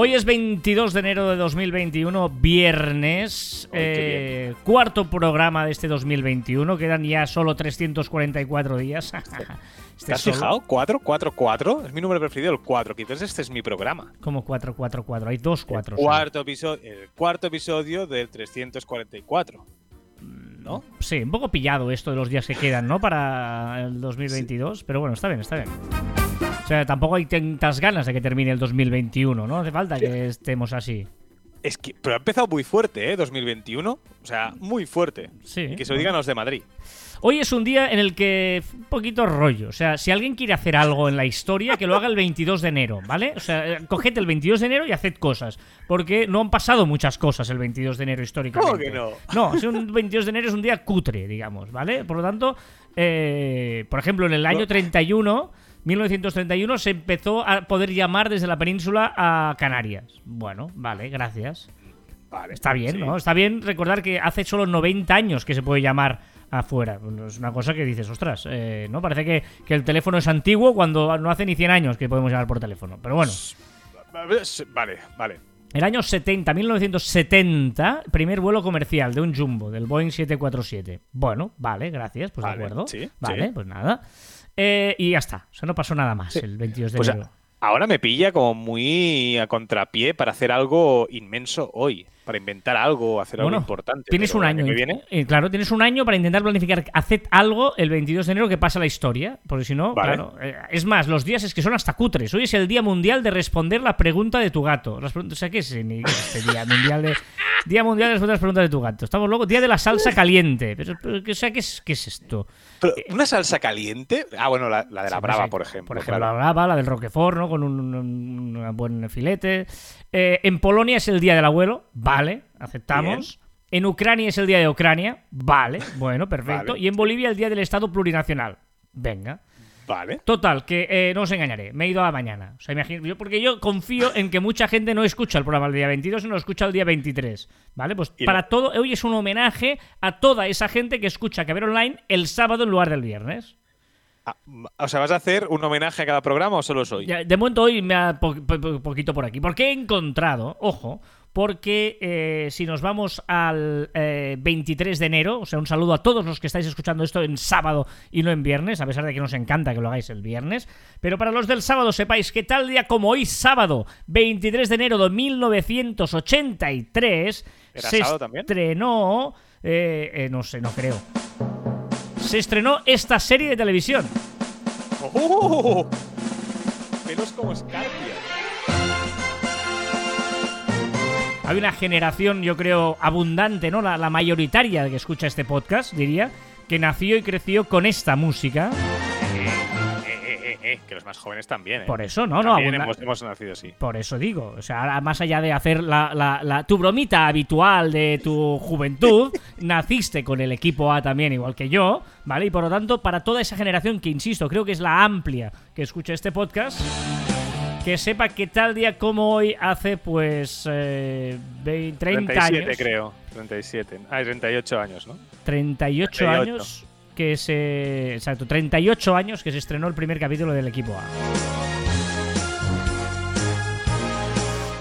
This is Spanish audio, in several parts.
Hoy es 22 de enero de 2021, viernes, Ay, eh, cuarto programa de este 2021, quedan ya solo 344 días. Este ¿Te has solo- fijado? 4, 4, 4. Es mi número preferido, el 4. Quizás este es mi programa. Como 444, hay dos cuatro. El cuarto, episodio, el cuarto episodio del 344. ¿No? Sí, un poco pillado esto de los días que quedan, ¿no? Para el 2022, pero bueno, está bien, está bien. O sea, tampoco hay tantas ganas de que termine el 2021, ¿no? Hace falta que estemos así. Es que, pero ha empezado muy fuerte, ¿eh? 2021. O sea, muy fuerte. Sí. Y que se lo digan los de Madrid. Hoy es un día en el que un poquito rollo. O sea, si alguien quiere hacer algo en la historia, que lo haga el 22 de enero, ¿vale? O sea, eh, coged el 22 de enero y haced cosas. Porque no han pasado muchas cosas el 22 de enero históricamente. ¿Cómo que no? No, es un 22 de enero es un día cutre, digamos, ¿vale? Por lo tanto, eh, por ejemplo, en el año No. 31, 1931, se empezó a poder llamar desde la península a Canarias. Bueno, vale, gracias. Vale. Está bien, sí. ¿no? Está bien recordar que hace solo 90 años que se puede llamar afuera. Es una cosa que dices, ostras, eh, ¿no? Parece que, que el teléfono es antiguo cuando no hace ni 100 años que podemos llamar por teléfono. Pero bueno, Vale, vale. el año 70, 1970, primer vuelo comercial de un Jumbo, del Boeing 747. Bueno, vale, gracias, pues Vale, de acuerdo. sí, vale, sí. pues nada. Eh, y ya está, o sea, no pasó nada más Sí. el 22 de Pues enero. ahora me pilla como muy a contrapié para hacer algo inmenso hoy. Para inventar algo, hacer algo importante. Tienes un año. que viene. eh, claro, tienes un año para intentar planificar. Haced algo el 22 de enero que pasa la historia. Porque si no, Vale. claro. eh, es más, los días es que son hasta cutres. Hoy es el Día Mundial de responder la pregunta de tu gato. Las preguntas- o sea, ¿qué es este Día Mundial de. Día Mundial de responder las preguntas de tu gato. Estamos locos. Día de la salsa caliente. Pero, pero, o sea, ¿qué es, qué es esto? Pero, ¿Una salsa caliente? Ah, bueno, la, la de la Sí, brava, sí. por ejemplo. Por ejemplo, claro. la brava, la del Roquefort, ¿no? Con un, un- un buen filete. Eh, en Polonia es el Día del Abuelo. Vale, aceptamos. En Ucrania es el Día de Ucrania. Vale, bueno, perfecto. Vale. Y en Bolivia el Día del Estado Plurinacional. Venga. Vale. Total, que eh, no os engañaré, me he ido a la mañana. O sea, imagino, yo, porque yo confío en que mucha gente no escucha el programa el día 22, sino lo escucha el día 23. ¿Vale? Pues Y para no- todo, hoy es un homenaje a toda esa gente que escucha Caber Online el sábado en lugar del viernes. Ah, o sea, ¿vas a hacer un homenaje a cada programa o solo soy? De momento hoy me ha po- poquito por aquí. Porque he encontrado, ojo, porque eh, si nos vamos al eh, 23 de enero, o sea, un saludo a todos los que estáis escuchando esto en sábado y no en viernes, a pesar de que nos encanta que lo hagáis el viernes. Pero para los del sábado sepáis que tal día como hoy, sábado, 23 de enero de 1983, ¿Era se estrenó, eh, eh, no sé, no creo. Se estrenó esta serie de televisión. ¡Oh! Pelos como escarpias. Hay una generación, yo creo, abundante, ¿no? La, la mayoritaria que escucha este podcast, diría, que nació y creció con esta música. Eh, eh, eh, que los más jóvenes también, ¿eh? Por eso, no, no, También abunda- hemos, hemos nacido así. Por eso digo, o sea, más allá de hacer la, la- la- tu bromita habitual de tu juventud, naciste con el equipo A también, igual que yo, ¿vale? Y por lo tanto, para toda esa generación que, insisto, creo que es la amplia que escucha este podcast, que sepa que tal día como hoy hace, pues, eh, 20, 30 37 años. creo. 37. Ah, 38 años, ¿no? 38, 38. años que se. Exacto, 38 años que se estrenó el primer capítulo del equipo A.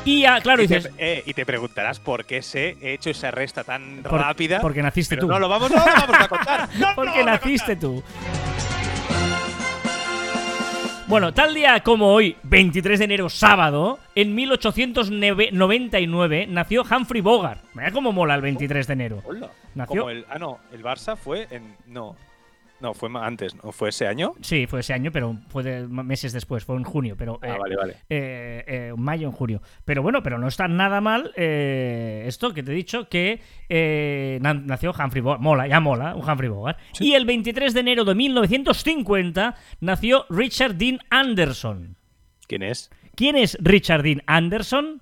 Y ya, claro, y, te, dices. eh, y te preguntarás por qué se he hecho esa resta tan por- rápida. Porque naciste pero tú. no lo vamos, no lo vamos a contar. No, no porque a naciste tú. Bueno, tal día como hoy, 23 de enero, sábado, en 1899, nació Humphrey Bogart. Mira cómo mola el 23 de enero. Hola. Nació- Como el, ah, no, el Barça fue en. No. No, fue antes, ¿no? ¿Fue ese año? Sí, fue ese año, pero fue de- meses después, fue en junio, pero Ah, eh, vale, vale. eh, eh, mayo, en junio. Pero bueno, pero no está nada mal eh, esto que te he dicho, que na- nació Humphrey Bogart. Mola, ya mola, un Humphrey Bogart. Y el 23 de enero de 1950 nació Richard Dean Anderson. ¿Quién es? ¿Quién es Richard Dean Anderson?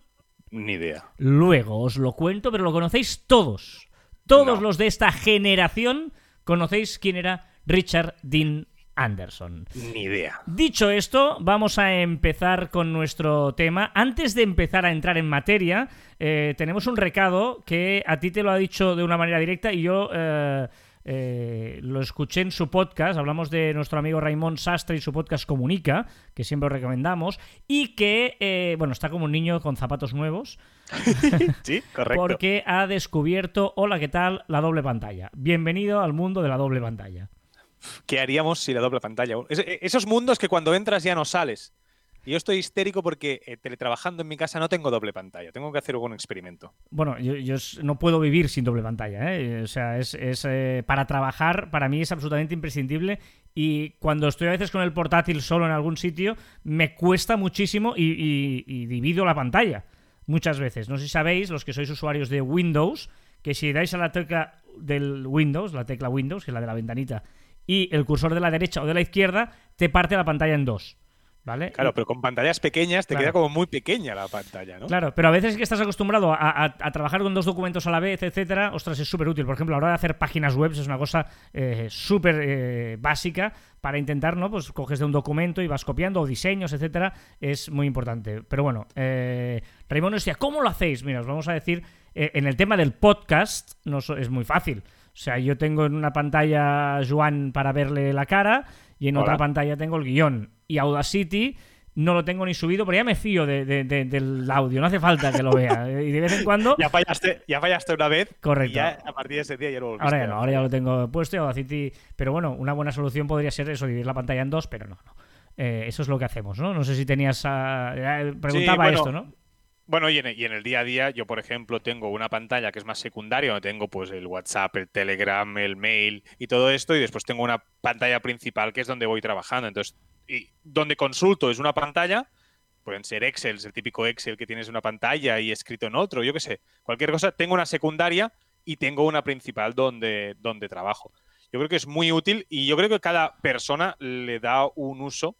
Ni idea. Luego os lo cuento, pero lo conocéis todos. Todos No. los de esta generación ¿Conocéis quién era Richard Dean Anderson? Ni idea. Dicho esto, vamos a empezar con nuestro tema. Antes de empezar a entrar en materia, eh, tenemos un recado que a ti te lo ha dicho de una manera directa y yo... eh, eh, lo escuché en su podcast, hablamos de nuestro amigo Raymond Sastre y su podcast Comunica, que siempre os recomendamos, y que, bueno, está como un niño con zapatos nuevos, Sí, correcto. porque ha descubierto, hola, ¿qué tal? La doble pantalla. Bienvenido al mundo de la doble pantalla. ¿Qué haríamos si la doble pantalla? Es- e- esos mundos que cuando entras ya no sales. Yo estoy histérico porque eh, teletrabajando en mi casa no tengo doble pantalla. Tengo que hacer algún experimento. Bueno, yo, no puedo vivir sin doble pantalla, ¿eh? O sea, es, eh, para trabajar, para mí es absolutamente imprescindible. Y cuando estoy a veces con el portátil solo en algún sitio, me cuesta muchísimo y- y divido la pantalla. Muchas veces. No sé si sabéis, los que sois usuarios de Windows, que si dais a la tecla del Windows, la tecla Windows, que es la de la ventanita, y el cursor de la derecha o de la izquierda, te parte la pantalla en dos. ¿Vale? Claro, pero con pantallas pequeñas te Claro. queda como muy pequeña la pantalla, ¿no? Claro, pero a veces es que estás acostumbrado a, a- a trabajar con dos documentos a la vez, etcétera. Ostras, es súper útil. Por ejemplo, a la hora de hacer páginas web es una cosa eh, súper eh, básica para intentar, ¿no? Pues coges de un documento y vas copiando, o diseños, etcétera. Es muy importante. Pero bueno, eh, Raymond nos decía, ¿cómo lo hacéis? Mira, os vamos a decir, eh, en el tema del podcast no es muy fácil. O sea, yo tengo en una pantalla a Joan para verle la cara y en Hola. otra pantalla tengo el guion. Y Audacity no lo tengo ni subido, pero ya me fío de- de- de- del audio, no hace falta que lo vea. Y de vez en cuando. Ya fallaste, ya fallaste una vez. Correcto. Y ya a partir de ese día ya lo volviste Ahora ya no, ahora ya lo tengo puesto y Audacity. Pero bueno, una buena solución podría ser eso, dividir la pantalla en dos, pero no, no. Eh, eso es lo que hacemos, ¿no? No sé si tenías. ah, eh, preguntaba bueno, esto, ¿no? Bueno, y en, y en el día a día, yo, por ejemplo, tengo una pantalla que es más secundaria, donde tengo pues el WhatsApp, el Telegram, el mail y todo esto, y después tengo una pantalla principal que es donde voy trabajando. Entonces, y donde consulto es una pantalla, pueden ser Excel, el típico Excel que tienes una pantalla y escrito en otro, yo qué sé, cualquier cosa. Tengo una secundaria y tengo una principal donde, donde trabajo. Yo creo que es muy útil y yo creo que cada persona le da un uso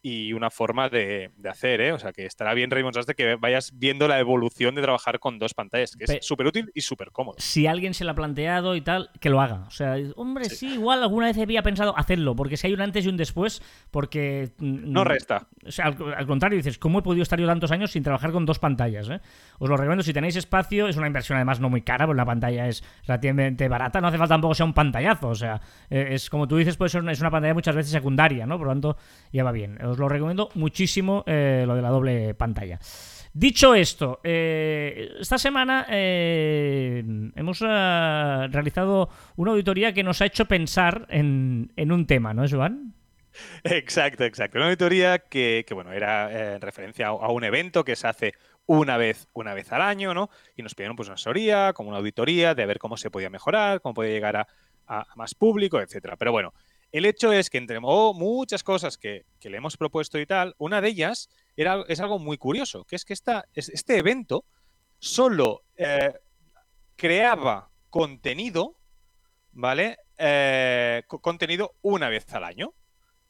y una forma de, de hacer, ¿eh? O sea, que estará bien, Raymond Sastre, que vayas viendo la evolución de trabajar con dos pantallas, que Pe- es súper útil y súper cómodo. Si alguien se lo ha planteado y tal, que lo haga. O sea, hombre, sí, igual alguna vez había pensado hacerlo, porque si hay un antes y un después, porque. mm, No resta. O sea, al, al contrario, dices, ¿cómo he podido estar yo tantos años sin trabajar con dos pantallas? eh? Os lo recomiendo, si tenéis espacio, es una inversión además no muy cara, porque la pantalla es relativamente barata, no hace falta tampoco sea un pantallazo, o sea, eh, es como tú dices, puede ser una, es una pantalla muchas veces secundaria, ¿no? Por lo tanto, ya va bien. Os lo recomiendo muchísimo eh, lo de la doble pantalla. Dicho esto, eh, esta semana eh, hemos eh, realizado una auditoría que nos ha hecho pensar en, en un tema, ¿no, Joan? Exacto, exacto. Una auditoría que, que, bueno, era en referencia a, un evento que se hace una vez, una vez al año, ¿no? Y nos pidieron pues una asesoría, como una auditoría, de ver cómo se podía mejorar, cómo podía llegar a- a más público, etcétera. Pero bueno, el hecho es que entre oh, muchas cosas que, que le hemos propuesto y tal, una de ellas era, es algo muy curioso, que es que esta, es- este evento solo eh, creaba contenido, ¿vale? Eh, co- contenido una vez al año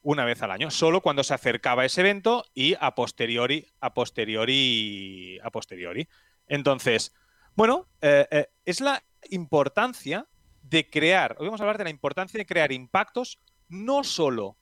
una vez al año, solo cuando se acercaba ese evento y a posteriori, a posteriori, a posteriori. Entonces, bueno, eh, es la importancia de crear, hoy vamos a hablar de la importancia de crear impactos no solo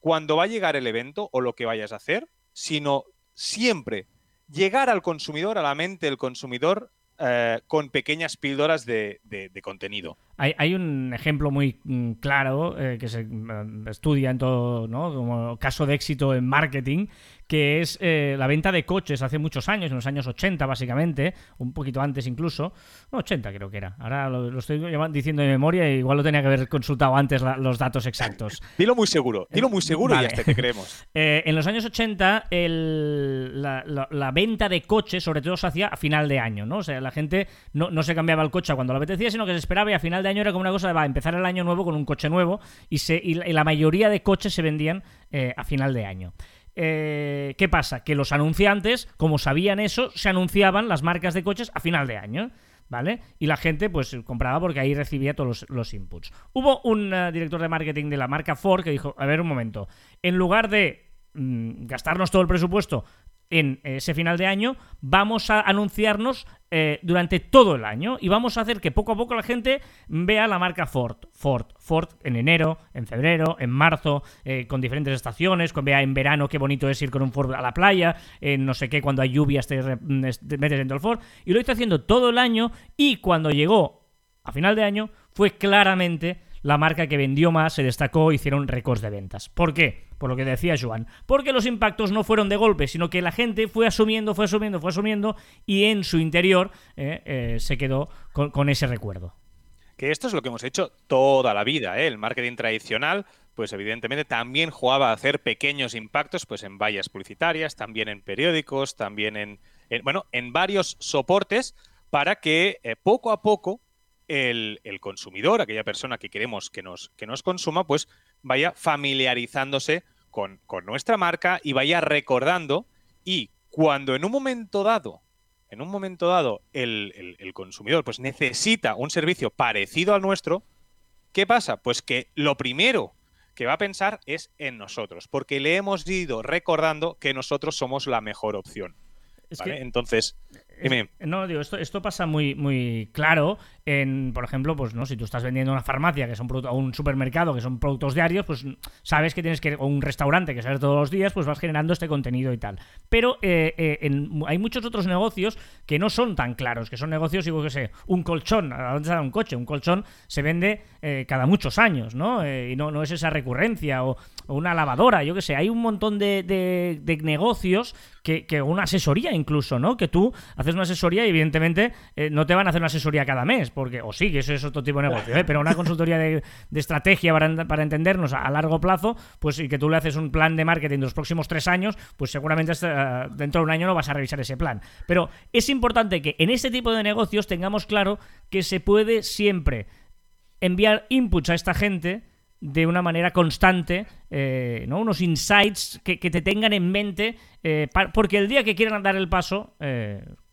cuando va a llegar el evento o lo que vayas a hacer, sino siempre llegar al consumidor, a la mente del consumidor, eh, con pequeñas píldoras de, de- de contenido. Hay, hay un ejemplo muy mm, claro eh, que se mm, estudia en todo, ¿no? Como caso de éxito en marketing, que es eh, la venta de coches hace muchos años, en los años 80 básicamente, un poquito antes incluso, no, 80 creo que era. Ahora lo, lo estoy diciendo de memoria y igual lo tenía que haber consultado antes la- los datos exactos. Dilo muy seguro, dilo muy seguro Vale. y hasta te creemos. Eh, en los años 80, el- la, la- la venta de coches, sobre todo, se hacía a final de año, ¿no? O sea, la gente no, no se cambiaba el coche cuando le apetecía, sino que se esperaba y a final de año era como una cosa de va empezar el año nuevo con un coche nuevo y la mayoría de coches se vendían eh, a final de año. Eh, ¿Qué pasa? Que los anunciantes, como sabían eso, se anunciaban las marcas de coches a final de año. ¿Vale? Y la gente pues compraba porque ahí recibía todos los, los inputs. Hubo un eh, director de marketing de la marca Ford que dijo, a ver un momento, en lugar de mm, gastarnos todo el presupuesto en ese final de año, vamos a anunciarnos eh, durante todo el año y vamos a hacer que poco a poco la gente vea la marca Ford. Ford, Ford en enero, en febrero, en marzo, eh, con diferentes estaciones, con vea en verano qué bonito es ir con un Ford a la playa, en no sé qué, cuando hay lluvias te, te metes dentro del Ford. Y lo hizo haciendo todo el año y cuando llegó a final de año fue claramente la marca que vendió más, se destacó, hicieron récords de ventas. ¿Por qué? Por lo que decía Joan. Porque los impactos no fueron de golpe, sino que la gente fue asumiendo, fue asumiendo, fue asumiendo y en su interior eh, eh, se quedó con, ese recuerdo. Que esto es lo que hemos hecho toda la vida, ¿eh? El marketing tradicional pues evidentemente también jugaba a hacer pequeños impactos pues en vallas publicitarias, también en periódicos, también en, bueno, en varios soportes para que poco a poco el, consumidor, aquella persona que queremos que nos, que nos consuma, pues vaya familiarizándose con, nuestra marca y vaya recordando y cuando en un momento dado, en un momento dado, el, el, consumidor pues necesita un servicio parecido al nuestro, ¿qué pasa? Pues que lo primero que va a pensar es en nosotros, porque le hemos ido recordando que nosotros somos la mejor opción. Entonces, no, digo, esto, esto pasa muy, muy claro en, por ejemplo, pues no, si tú estás vendiendo una farmacia que son o un supermercado que son productos diarios, pues sabes que tienes que o un restaurante que sale todos los días, pues vas generando este contenido y tal. Pero eh, eh, hay muchos otros negocios que no son tan claros, que son negocios, digo que sé, un colchón, ¿a dónde sale un coche? Un colchón se vende eh, cada muchos años, ¿no? y no, no es esa recurrencia o, una lavadora, yo que sé, hay un montón de, de, negocios que, que, una asesoría incluso, ¿no? Que tú haces una asesoría y evidentemente no te van a hacer una asesoría cada mes porque, o sí, que eso es otro tipo de negocio, ¿eh? pero una consultoría de, estrategia para, entendernos a, largo plazo, pues y que tú le haces un plan de marketing de los próximos tres años, pues seguramente dentro de un año no vas a revisar ese plan. Pero es importante que en este tipo de negocios tengamos claro que se puede siempre enviar inputs a esta gente de una manera constante, eh, ¿no? unos insights que, te tengan en mente, eh, porque el día que quieran dar el paso,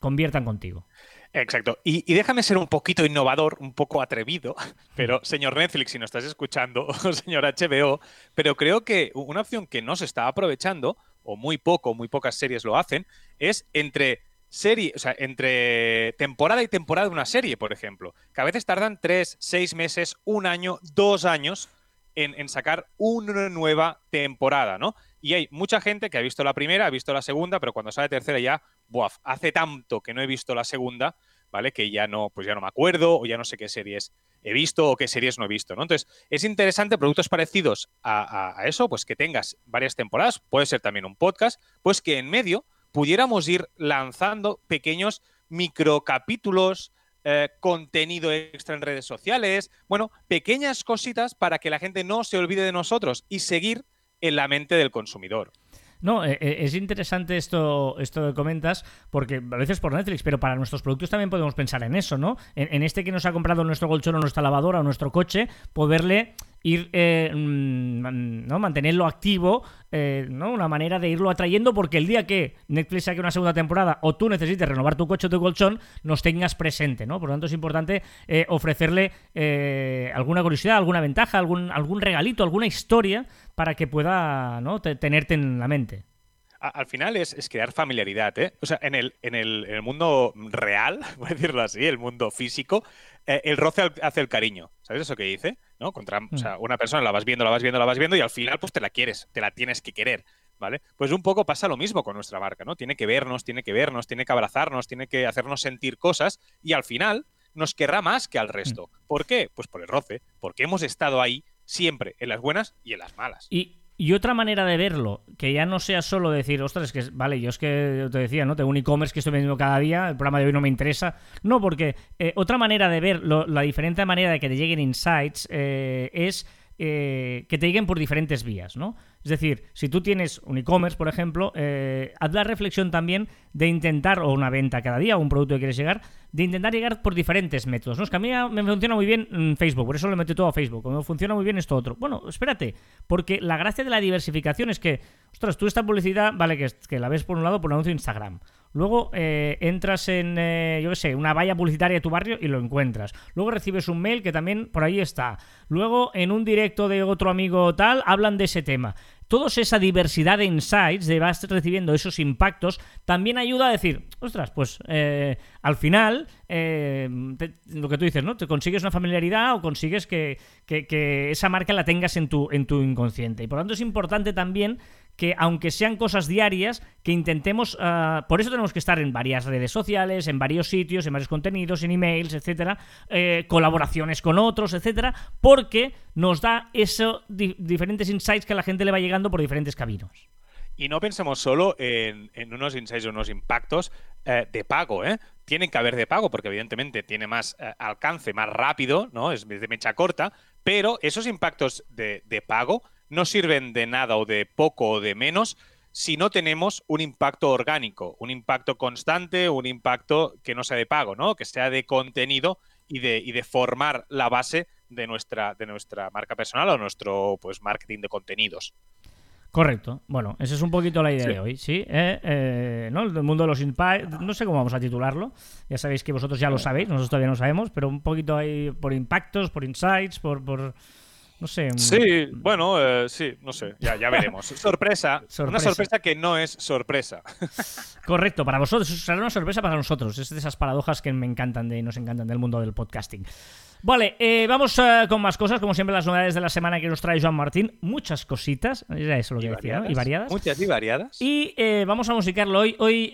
conviertan contigo. Exacto. Y, déjame ser un poquito innovador, un poco atrevido, pero señor Netflix, si nos estás escuchando, o señor HBO, pero creo que una opción que no se está aprovechando, o muy poco, muy pocas series lo hacen, es entre serie, o sea, entre temporada y temporada de una serie, por ejemplo, que a veces tardan tres, seis meses, un año, dos años en, sacar una nueva temporada, ¿no? Y hay mucha gente que ha visto la primera, ha visto la segunda, pero cuando sale tercera ya, buaf, hace tanto que no he visto la segunda, ¿vale? Que ya no, pues ya no me acuerdo, o ya no sé qué series he visto o qué series no he visto, ¿no? Entonces, es interesante productos parecidos a, eso, pues que tengas varias temporadas, puede ser también un podcast, pues que en medio pudiéramos ir lanzando pequeños microcapítulos, eh, contenido extra en redes sociales, bueno, pequeñas cositas para que la gente no se olvide de nosotros y seguir en la mente del consumidor. No, eh, eh, es interesante esto, esto que comentas, porque a veces por Netflix, pero para nuestros productos también podemos pensar en eso, ¿no? En, este que nos ha comprado nuestro colchón o nuestra lavadora o nuestro coche, poderle ir, eh, mm, ¿no? Mantenerlo activo, ¿no? Una manera de irlo atrayendo porque el día que Netflix saque una segunda temporada o tú necesites renovar tu coche o tu colchón, nos tengas presente, ¿no? Por lo tanto es importante ofrecerle alguna curiosidad, alguna ventaja, algún, algún regalito, alguna historia para que pueda ¿no? tenerte en la mente. Al final es, crear familiaridad, ¿eh? O sea, en el, en el, mundo real, voy a decirlo así, el mundo físico, eh, el roce hace el cariño. ¿Sabes eso que dice? ¿No? Contra, o sea, mm. una persona la vas viendo, la vas viendo, la vas viendo y al final pues te la quieres, te la tienes que querer. ¿Vale? Pues un poco pasa lo mismo con nuestra marca, ¿no? Tiene que vernos, tiene que vernos, tiene que abrazarnos, tiene que hacernos sentir cosas y al final nos querrá más que al resto. Mm. ¿Por qué? Pues por el roce, porque hemos estado ahí siempre, en las buenas y en las malas. Y, otra manera de verlo, que ya no sea solo decir, ostras, que, vale, yo es que te decía, ¿no? Tengo un e-commerce que estoy vendiendo cada día, el programa de hoy no me interesa. No, porque eh, otra manera de ver la diferente manera de que te lleguen insights eh, es eh, que te lleguen por diferentes vías, ¿no? Es decir, si tú tienes un e-commerce, por ejemplo, eh, haz la reflexión también de intentar, o una venta cada día, o un producto que quieres llegar, de intentar llegar por diferentes métodos. ¿no? Es que a mí me funciona muy bien Facebook, por eso lo meto todo a Facebook. Me funciona muy bien esto otro. Bueno, espérate, porque la gracia de la diversificación es que, ostras, tú esta publicidad, vale, que, que la ves por un lado por un anuncio de Instagram. Luego eh, entras en, eh, yo qué sé, una valla publicitaria de tu barrio y lo encuentras. Luego recibes un mail que también por ahí está. Luego en un directo de otro amigo tal hablan de ese tema. toda esa diversidad de insights, de vas recibiendo esos impactos, también ayuda a decir, ostras, pues eh, al final, eh, lo que tú dices, ¿no? Te consigues una familiaridad o consigues que, que, esa marca la tengas en tu, en tu inconsciente. Y por lo tanto es importante también que aunque sean cosas diarias, que intentemos, ah, por eso tenemos que estar en varias redes sociales, en varios sitios, en varios contenidos, en emails, etcétera, eh, colaboraciones con otros, etcétera, porque nos da esos diferentes insights que a la gente le va llegando por diferentes caminos. Y no pensemos solo en, unos insights o unos impactos eh, de pago, ¿eh? Tienen que haber de pago porque evidentemente tiene más eh, alcance, más rápido, ¿no? Es de mecha corta, pero esos impactos de pago no sirven de nada o de poco o de menos si no tenemos un impacto orgánico, un impacto constante, un impacto que no sea de pago, ¿no? Que sea de contenido y de, y de formar la base de nuestra, de nuestra marca personal o nuestro pues marketing de contenidos. Correcto. Bueno, esa es un poquito la idea de hoy, ¿sí? Eh, eh, ¿no? El mundo de los impactos, no sé cómo vamos a titularlo. Ya sabéis que vosotros ya lo sabéis, nosotros todavía no sabemos, pero un poquito ahí por impactos, por insights, por, por no sé. Sí, bueno, eh, sí, no sé, ya, ya veremos. sorpresa, Una sorpresa que no es sorpresa. Correcto, para vosotros, será una sorpresa para nosotros. Es de esas paradojas que me encantan de, nos encantan del mundo del podcasting. Vale, eh, vamos eh, con más cosas, como siempre las novedades de la semana que nos trae Joan Martín. Muchas cositas, era eso lo que decía, y variadas. Muchas y variadas. Y vamos a musicarlo hoy. Hoy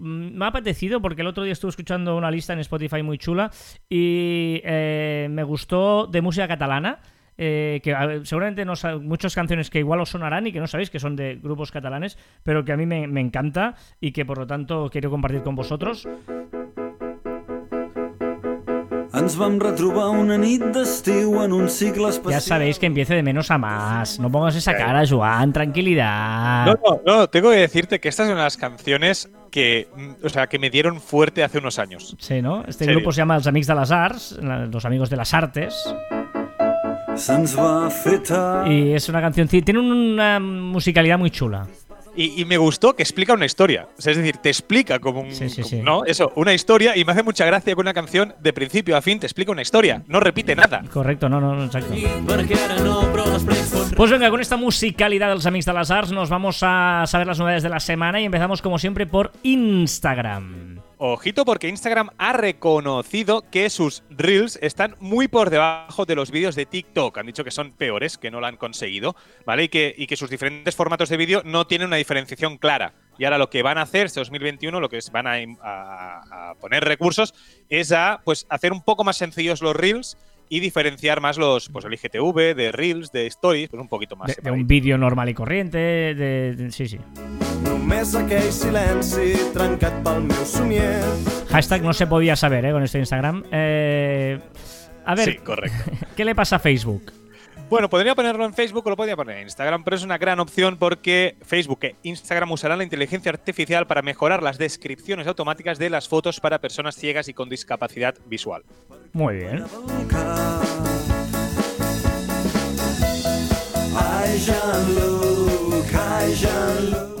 me ha apetecido porque el otro día estuve escuchando una lista en Spotify muy chula y me gustó de música catalana. Eh, que seguramente no muchas canciones que igual os sonarán y que no sabéis que son de grupos catalanes, pero que a mí me, encanta y que por lo tanto quiero compartir con vosotros. Ya sabéis que empiece de menos a más. No pongas esa cara, Joan, tranquilidad. No, no, no, tengo que decirte que estas son las canciones que, mm, o sea, que me dieron fuerte hace unos años. Sí, ¿no? Este grupo se llama Los Amigos de las Arts, los amigos de las artes. Y es una canción, tiene una musicalidad muy chula. Y, me gustó que explica una historia. es decir, te explica como un. ¿No? Eso, una historia. Y me hace mucha gracia que una canción, de principio a fin, te explica una historia. No repite nada. Correcto, no, no, no, exacto. Pues venga, con esta musicalidad de los amigos de las arts, nos vamos a saber las novedades de la semana y empezamos, como siempre, por Instagram. Ojito porque Instagram ha reconocido que sus reels están muy por debajo de los vídeos de TikTok. Han dicho que son peores, que no lo han conseguido, ¿vale? Y que, sus diferentes formatos de vídeo no tienen una diferenciación clara. Y ahora lo que van a hacer este 2021, lo que van a, a, poner recursos, es a pues hacer un poco más sencillos los reels y diferenciar más los, pues el IGTV, de Reels, de Stories, pues un poquito más. De, un vídeo normal y corriente, de, sí, sí. Hashtag no se podía saber, ¿eh? Con este Instagram. Eh, a ver, sí, correcto. ¿qué le pasa a Facebook? Bueno, podría ponerlo en Facebook o lo podría poner en Instagram, pero es una gran opción porque Facebook e Instagram usarán la inteligencia artificial para mejorar las descripciones automáticas de las fotos para personas ciegas y con discapacidad visual. Muy bien.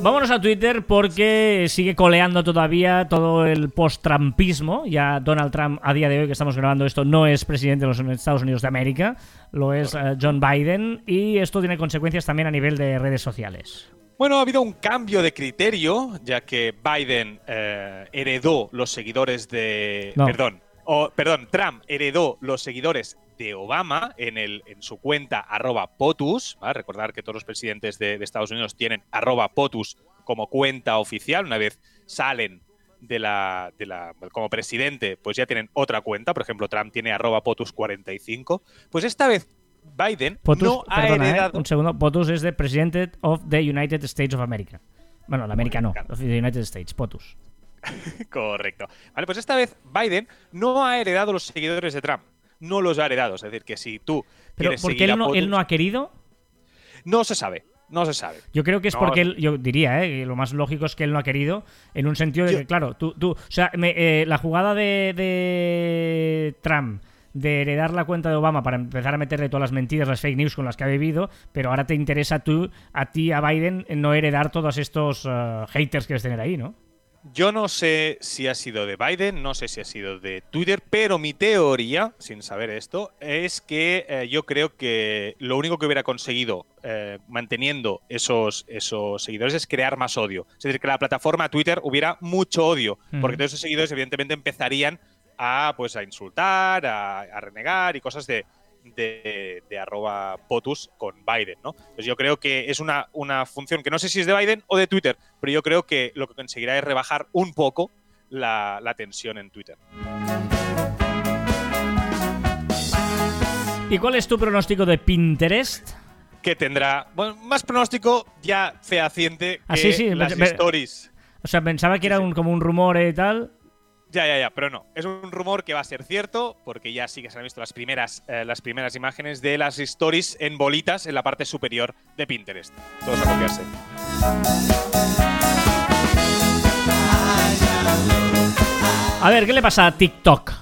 Vámonos a Twitter porque sigue coleando todavía todo el post-trumpismo. Ya Donald Trump, a día de hoy que estamos grabando esto, no es presidente de los Estados Unidos de América, lo es eh, John Biden y esto tiene consecuencias también a nivel de redes sociales. Bueno, ha habido un cambio de criterio, ya que Biden eh, heredó los seguidores de... Perdón, o, perdón, Trump heredó los seguidores de Obama en, el, en su cuenta arroba POTUS. Recordar que todos los presidentes de, Estados Unidos tienen arroba POTUS como cuenta oficial. Una vez salen de la, de la, como presidente, pues ya tienen otra cuenta. Por ejemplo, Trump tiene arroba POTUS45. Pues esta vez Biden no ha ¿eh? heredado... un segundo, POTUS es de President of the United States of America. Bueno, la América no, the United States, POTUS. Correcto. Vale, pues esta vez Biden no ha heredado los seguidores de Trump. No los ha heredado. Es decir, que si tú. ¿Pero porque él no, él no ha querido? No se sabe. No se sabe. Yo creo que es porque él, yo diría, ¿eh? lo más lógico es que él no ha querido, en un sentido de que, claro, tú, tú, o sea, eh, la jugada de, de, Trump de heredar la cuenta de Obama para empezar a meterle todas las mentiras, las fake news con las que ha vivido, pero ahora te interesa tú, a ti, a Biden, no heredar todos estos eh, haters que debes tener ahí, ¿no? Yo no sé si ha sido de Biden, no sé si ha sido de Twitter, pero mi teoría, sin saber esto, es que eh, yo creo que lo único que hubiera conseguido eh, manteniendo esos, esos seguidores es crear más odio. Es decir, que la plataforma Twitter hubiera mucho odio, porque todos esos seguidores evidentemente empezarían a, pues, a insultar, a renegar y cosas de, de, arroba POTUS con Biden, ¿no? Entonces yo creo que es una, una función que no sé si es de Biden o de Twitter, pero yo creo que lo que conseguirá es rebajar un poco la, tensión en Twitter. ¿Y cuál es tu pronóstico de Pinterest? Que tendrá, bueno, más pronóstico ya fehaciente ah, que sí, las stories. O sea, pensaba que era un, como un rumor y tal. Ya, ya, ya, pero no. Es un rumor que va a ser cierto, porque ya sí que se han visto las primeras, eh, las primeras imágenes de las stories en bolitas en la parte superior de Pinterest. Todos a copiarse. A ver, ¿qué le pasa a TikTok?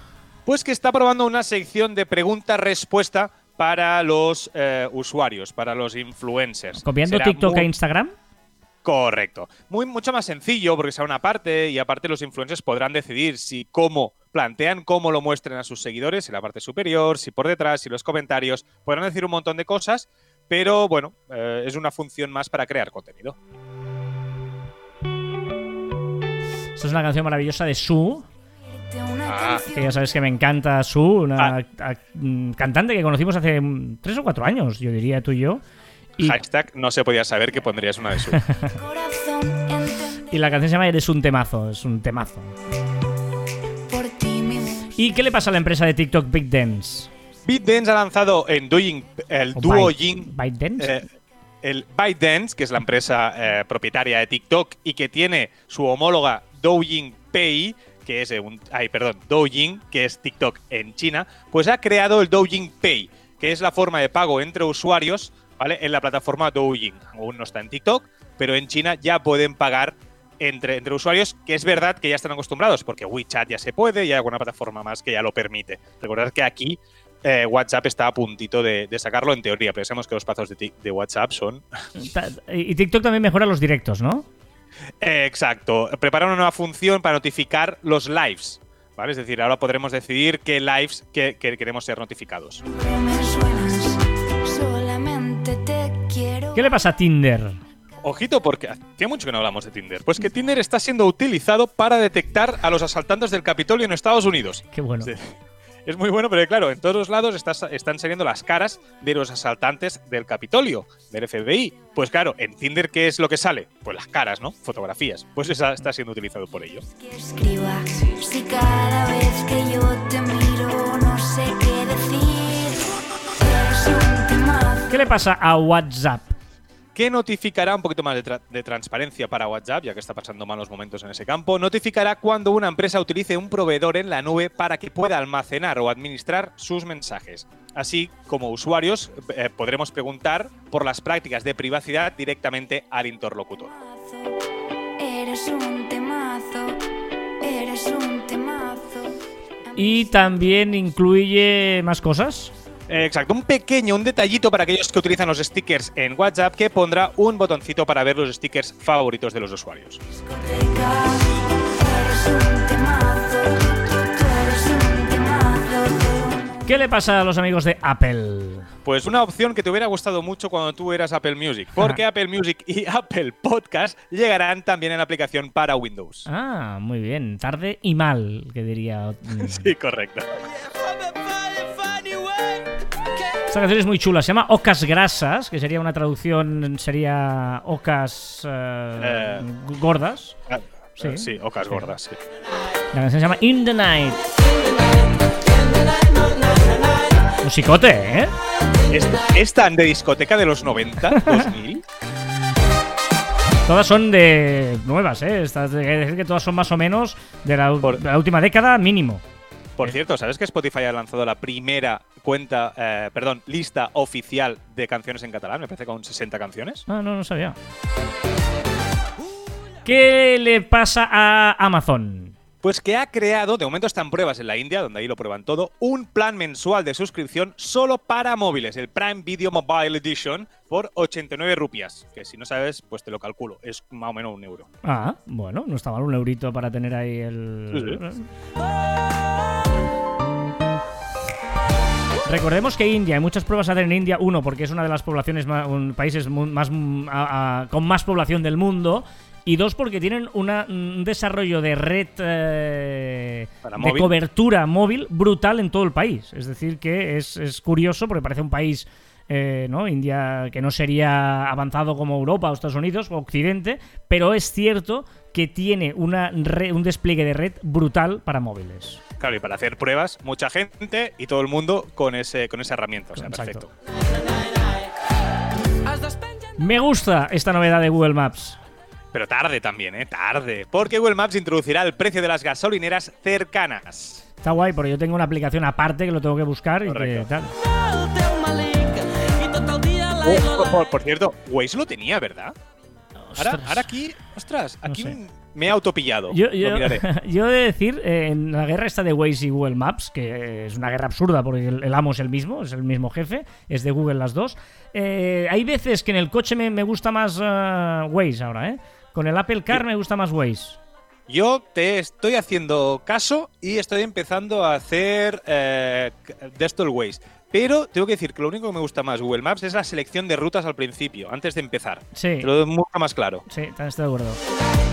Pues que está probando una sección de pregunta-respuesta para los eh, usuarios, para los influencers. ¿Copiando TikTok a Instagram? Correcto. Muy, mucho más sencillo porque sea una parte y aparte los influencers podrán decidir si cómo plantean cómo lo muestren a sus seguidores en la parte superior, si por detrás, si los comentarios. Podrán decir un montón de cosas, pero bueno, eh, es una función más para crear contenido. Esta es una canción maravillosa de Su. Ah. Que ya sabes que me encanta Su, una ah. mm, cantante que conocimos hace tres o cuatro años, yo diría tú y yo. Hashtag no se podía saber que pondrías una de su. y la canción se llama Eres un temazo, es un temazo. ¿Y qué le pasa a la empresa de TikTok ByteDance? ByteDance ha lanzado en Doing el Duoying. ByteDance. Eh, el ByteDance, que es la empresa eh, propietaria de TikTok y que tiene su homóloga Douyin Pay, que es un, ay, perdón, Douyin, que es TikTok en China, pues ha creado el Douyin Pay, que es la forma de pago entre usuarios ¿vale? En la plataforma Douyin. Aún no está en TikTok, pero en China ya pueden pagar entre, entre usuarios, que es verdad que ya están acostumbrados, porque WeChat ya se puede y hay alguna plataforma más que ya lo permite. Recordad que aquí eh, WhatsApp está a puntito de, sacarlo en teoría, pensemos que los pasos de, WhatsApp son... Y TikTok también mejora los directos, ¿no? Eh, exacto. Prepara una nueva función para notificar los lives. ¿Vale? Es decir, ahora podremos decidir qué lives que queremos ser notificados. ¿Qué le pasa a Tinder? Ojito, porque tiene mucho que no hablamos de Tinder. Pues que Tinder está siendo utilizado para detectar a los asaltantes del Capitolio en Estados Unidos. Qué bueno. Es muy bueno, pero claro, en todos los lados están saliendo las caras de los asaltantes del Capitolio, del FBI. Pues claro, en Tinder, ¿qué es lo que sale? Pues las caras, ¿no? Fotografías. Pues esa está siendo utilizado por ello. Si cada vez que yo te miro no sé qué decir. ¿Qué le pasa a WhatsApp? Que notificará un poquito más de, transparencia para WhatsApp, ya que está pasando malos momentos en ese campo, notificará cuando una empresa utilice un proveedor en la nube para que pueda almacenar o administrar sus mensajes. Así como usuarios eh, podremos preguntar por las prácticas de privacidad directamente al interlocutor. Y también incluye más cosas. Exacto, un pequeño, un detallito para aquellos que utilizan los stickers en WhatsApp que pondrá un botoncito para ver los stickers favoritos de los usuarios. ¿Qué le pasa a los amigos de Apple? Pues una opción que te hubiera gustado mucho cuando tú eras Apple Music, porque Apple Music y Apple Podcast llegarán también en la aplicación para Windows. Ah, muy bien, tarde y mal, que diría. sí, correcto. Esta canción es muy chula, se llama Ocas Grasas, que sería una traducción, sería Ocas eh, eh, Gordas. Ah, sí. sí, Ocas Gordas, sí. La canción se llama In the Night. Musicote, ¿eh? ¿Están de discoteca de los 90, 2000? Todas son de nuevas, ¿eh? Estas, decir que todas son más o menos de la última década mínimo. Por cierto, ¿sabes que Spotify ha lanzado la primera cuenta, eh, perdón, lista oficial de canciones en catalán? Me parece con 60 canciones. Ah, no, no sabía. ¿Qué le pasa a Amazon? Pues que ha creado, de momento están pruebas en la India, donde ahí lo prueban todo, un plan mensual de suscripción solo para móviles, el Prime Video Mobile Edition, por 89 rupias. Que si no sabes, pues te lo calculo, es más o menos un euro. Ah, bueno, no está mal un eurito para tener ahí el... Sí, Recordemos que India, hay muchas pruebas hacen en India, uno, porque es una de las poblaciones más, un, países más, a- a- con más población del mundo, y dos, porque tienen una- un desarrollo de red eh, de móvil. cobertura móvil brutal en todo el país. Es decir, que es, es curioso porque parece un país, eh, ¿no? India, que no sería avanzado como Europa o Estados Unidos o Occidente, pero es cierto que tiene una re- un despliegue de red brutal para móviles. Claro, y para hacer pruebas, mucha gente y todo el mundo con, ese, con esa herramienta. O sea, Exacto. perfecto. Me gusta esta novedad de Google Maps. Pero tarde también, ¿eh? Tarde. Porque Google Maps introducirá el precio de las gasolineras cercanas. Está guay, porque yo tengo una aplicación aparte que lo tengo que buscar y que tal. Oh, por, cierto, Waze lo tenía, ¿verdad? Ahora, aquí, ostras, No aquí sé. Me he autopillado. Yo, Lo yo, miraré. yo he de decir, eh, en la guerra esta de Waze y Google Maps, que es una guerra absurda porque el, el amo es el mismo, es el mismo jefe, es de Google las dos. eh, hay veces que en el coche me, me gusta más eh, Waze ahora, ¿eh? Con el Apple Car me gusta más Waze. Yo te estoy haciendo caso y estoy empezando a hacer eh, de esto el Waze. Pero tengo que decir que lo único que me gusta más Google Maps es la selección de rutas al principio, antes de empezar. Sí, Te lo doy mucho más claro. sí, también estoy de acuerdo.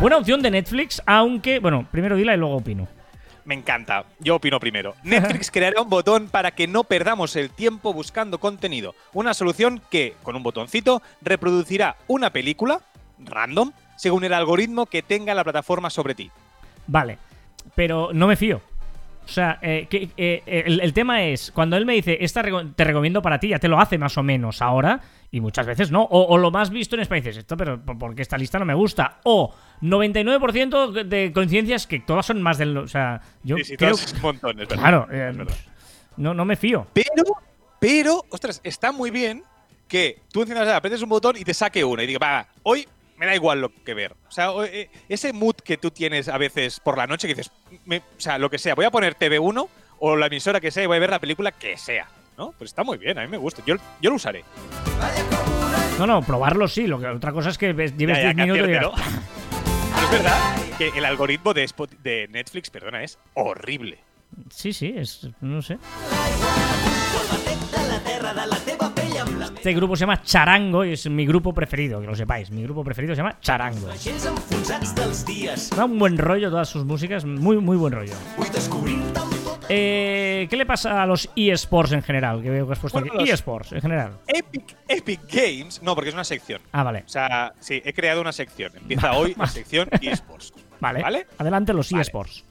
Buena opción de Netflix, aunque, bueno, primero dila y luego opino. Me encanta. Yo opino primero. Netflix creará un botón para que no perdamos el tiempo buscando contenido. Una solución que, con un botoncito, reproducirá una película, random, según el algoritmo que tenga la plataforma sobre ti. Vale, pero no me fío. O sea, eh, que- eh, el, el tema es, cuando él me dice, esta te recomiendo para ti, ya te lo hace más o menos ahora, y muchas veces no. O, o lo más visto en España, dices, esto, pero ¿por- porque esta lista no me gusta. O 99% de coincidencias que todas son más del... O sea, yo Sí, sí, creo... es verdad. Claro, eh, Es verdad. no, no me fío. Pero, pero, ostras, está muy bien que tú enciendas, apretes un botón y te saque una y diga, va, hoy me da igual lo que ver. O sea, eh, ese mood que tú tienes a veces por la noche que dices, me- o sea, lo que sea, voy a poner TV1 o la emisora que sea y voy a ver la película que sea. ¿No? Pues está muy bien, a mí me gusta. Yo, yo lo usaré. No, no, probarlo sí. Lo que, otra cosa es que ves- lleves Ya, ya, 10 minutos y digas, hacértelo. Pero es verdad que el algoritmo de, Spot- de Netflix, perdona, es horrible. Sí, sí, es. No sé. Este grupo se llama Charango y es mi grupo preferido, que lo sepáis. Mi grupo preferido se llama Charango. Da un buen rollo todas sus músicas, muy, muy buen rollo. Eh, ¿Qué le pasa a los eSports en general? Que veo que has puesto Bueno, aquí. los- eSports en general. Epic, Epic Games, no, porque es una sección. Ah, vale. O sea, sí, he creado una sección. Empieza hoy la sección eSports. Vale. ¿Vale? Adelante los Vale. eSports.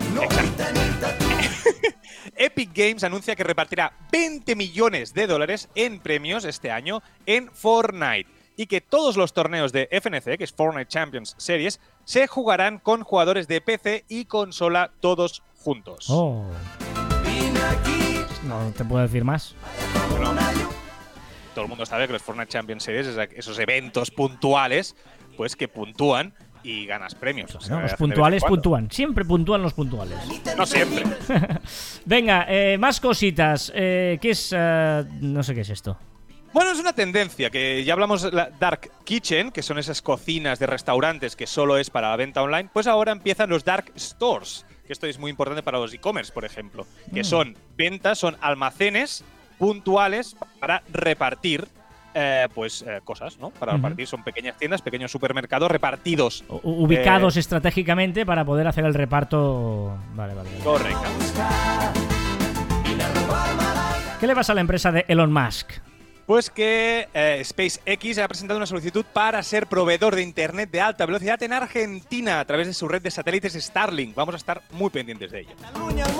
Epic Games anuncia que repartirá 20 millones de dólares en premios este año en Fortnite y que todos los torneos de FNC, que es Fortnite Champions Series, se jugarán con jugadores de PC y consola todos juntos. Oh. No te puedo decir más. Bueno, todo el mundo sabe que los Fortnite Champions Series es esos eventos puntuales, pues que puntúan y ganas premios. O sea, No, los puntuales puntúan. Siempre puntúan los puntuales. No siempre. Venga, eh, más cositas. Eh, ¿Qué es...? eh, no sé qué es esto. Bueno, es una tendencia que ya hablamos la Dark Kitchen, que son esas cocinas de restaurantes que solo es para la venta online, pues ahora empiezan los Dark Stores, que esto es muy importante para los e-commerce, por ejemplo, que Mm. son ventas, son almacenes puntuales para repartir eh, pues eh, cosas, ¿no? Para Ujú. repartir son pequeñas tiendas, pequeños supermercados repartidos. U- ubicados Eh, estratégicamente para poder hacer el reparto. Vale, vale. vale. Correcto. ¿Qué le pasa a la empresa de Elon Musk? Pues que eh, SpaceX ha presentado una solicitud para ser proveedor de Internet de alta velocidad en Argentina a través de su red de satélites Starlink. Vamos a estar muy pendientes de ello. Catalunya, el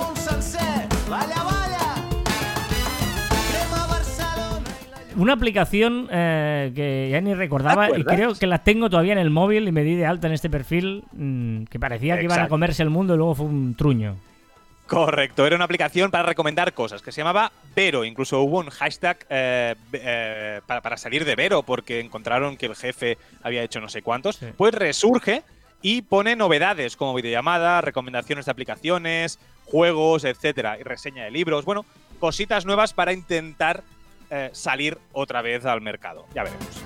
Una aplicación eh, que ya ni recordaba ¿Te y creo que la tengo todavía en el móvil y me di de alta en este perfil mm, que parecía que iban a comerse el mundo y luego fue un truño. Correcto, era una aplicación para recomendar cosas que se llamaba Vero. Incluso hubo un hashtag eh, eh, para, para salir de Vero porque encontraron que el jefe había hecho no sé cuántos. Sí. Pues resurge y pone novedades como videollamada, recomendaciones de aplicaciones, juegos, etcétera, y reseña de libros. Bueno, cositas nuevas para intentar eh, salir otra vez al mercado. Ya veremos.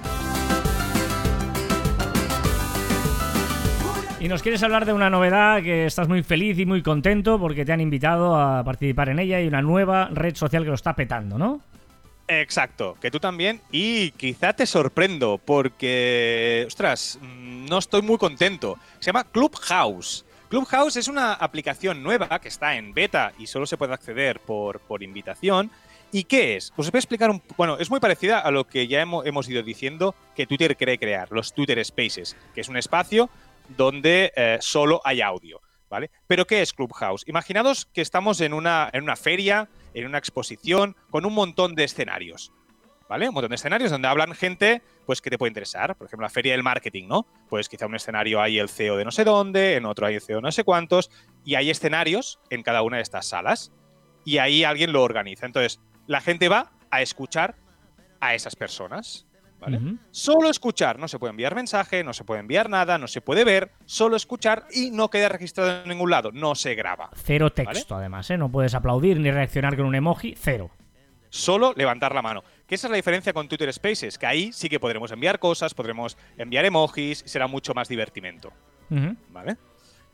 Y nos quieres hablar de una novedad que estás muy feliz y muy contento porque te han invitado a participar en ella y una nueva red social que lo está petando, ¿no? Exacto, que tú también. Y quizá te sorprendo porque, ostras, mm, no estoy muy contento. Se llama Clubhouse. Clubhouse es una aplicación nueva que está en beta y solo se puede acceder por, por invitación. ¿Y qué es? Pues os voy a explicar un... Bueno, es muy parecida a lo que ya hemo- hemos ido diciendo que Twitter quiere crear, los Twitter Spaces, que es un espacio donde eh, solo hay audio, ¿vale? Pero ¿qué es Clubhouse? Imaginaos que estamos en una, en una feria, en una exposición, con un montón de escenarios, ¿vale? Un montón de escenarios donde hablan gente, pues, que te puede interesar. Por ejemplo, la feria del marketing, ¿no? Pues quizá un escenario hay el CEO de no sé dónde, en otro hay el CEO de no sé cuántos, y hay escenarios en cada una de estas salas, y ahí alguien lo organiza. Entonces, la gente va a escuchar a esas personas, ¿vale? Solo escuchar, no se puede enviar mensaje, no se puede enviar nada, no se puede ver, solo escuchar y no queda registrado en ningún lado, no se graba. Cero texto, además, ¿eh? No puedes aplaudir ni reaccionar con un emoji, cero. Solo levantar la mano. Que esa es la diferencia con Twitter Spaces, que ahí sí que podremos enviar cosas, podremos enviar emojis, será mucho más divertimento. ¿vale?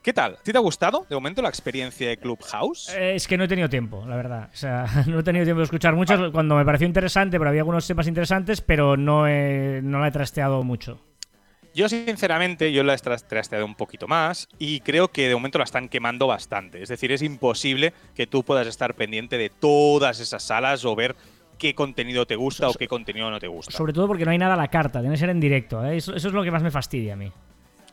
¿Qué tal? ¿A ti te ha gustado de momento la experiencia de Clubhouse? Eh, Es que no he tenido tiempo, la verdad. O sea, no he tenido tiempo de escuchar muchas cuando me pareció interesante, pero había algunos temas interesantes, pero no, he, no la he trasteado mucho. Yo, sinceramente, yo la he tras- trasteado un poquito más y creo que de momento la están quemando bastante. Es decir, es imposible que tú puedas estar pendiente de todas esas salas o ver qué contenido te gusta o qué contenido no te gusta. Sobre todo porque no hay nada a la carta, tiene que ser en directo. ¿eh? Eso, eso es lo que más me fastidia a mí.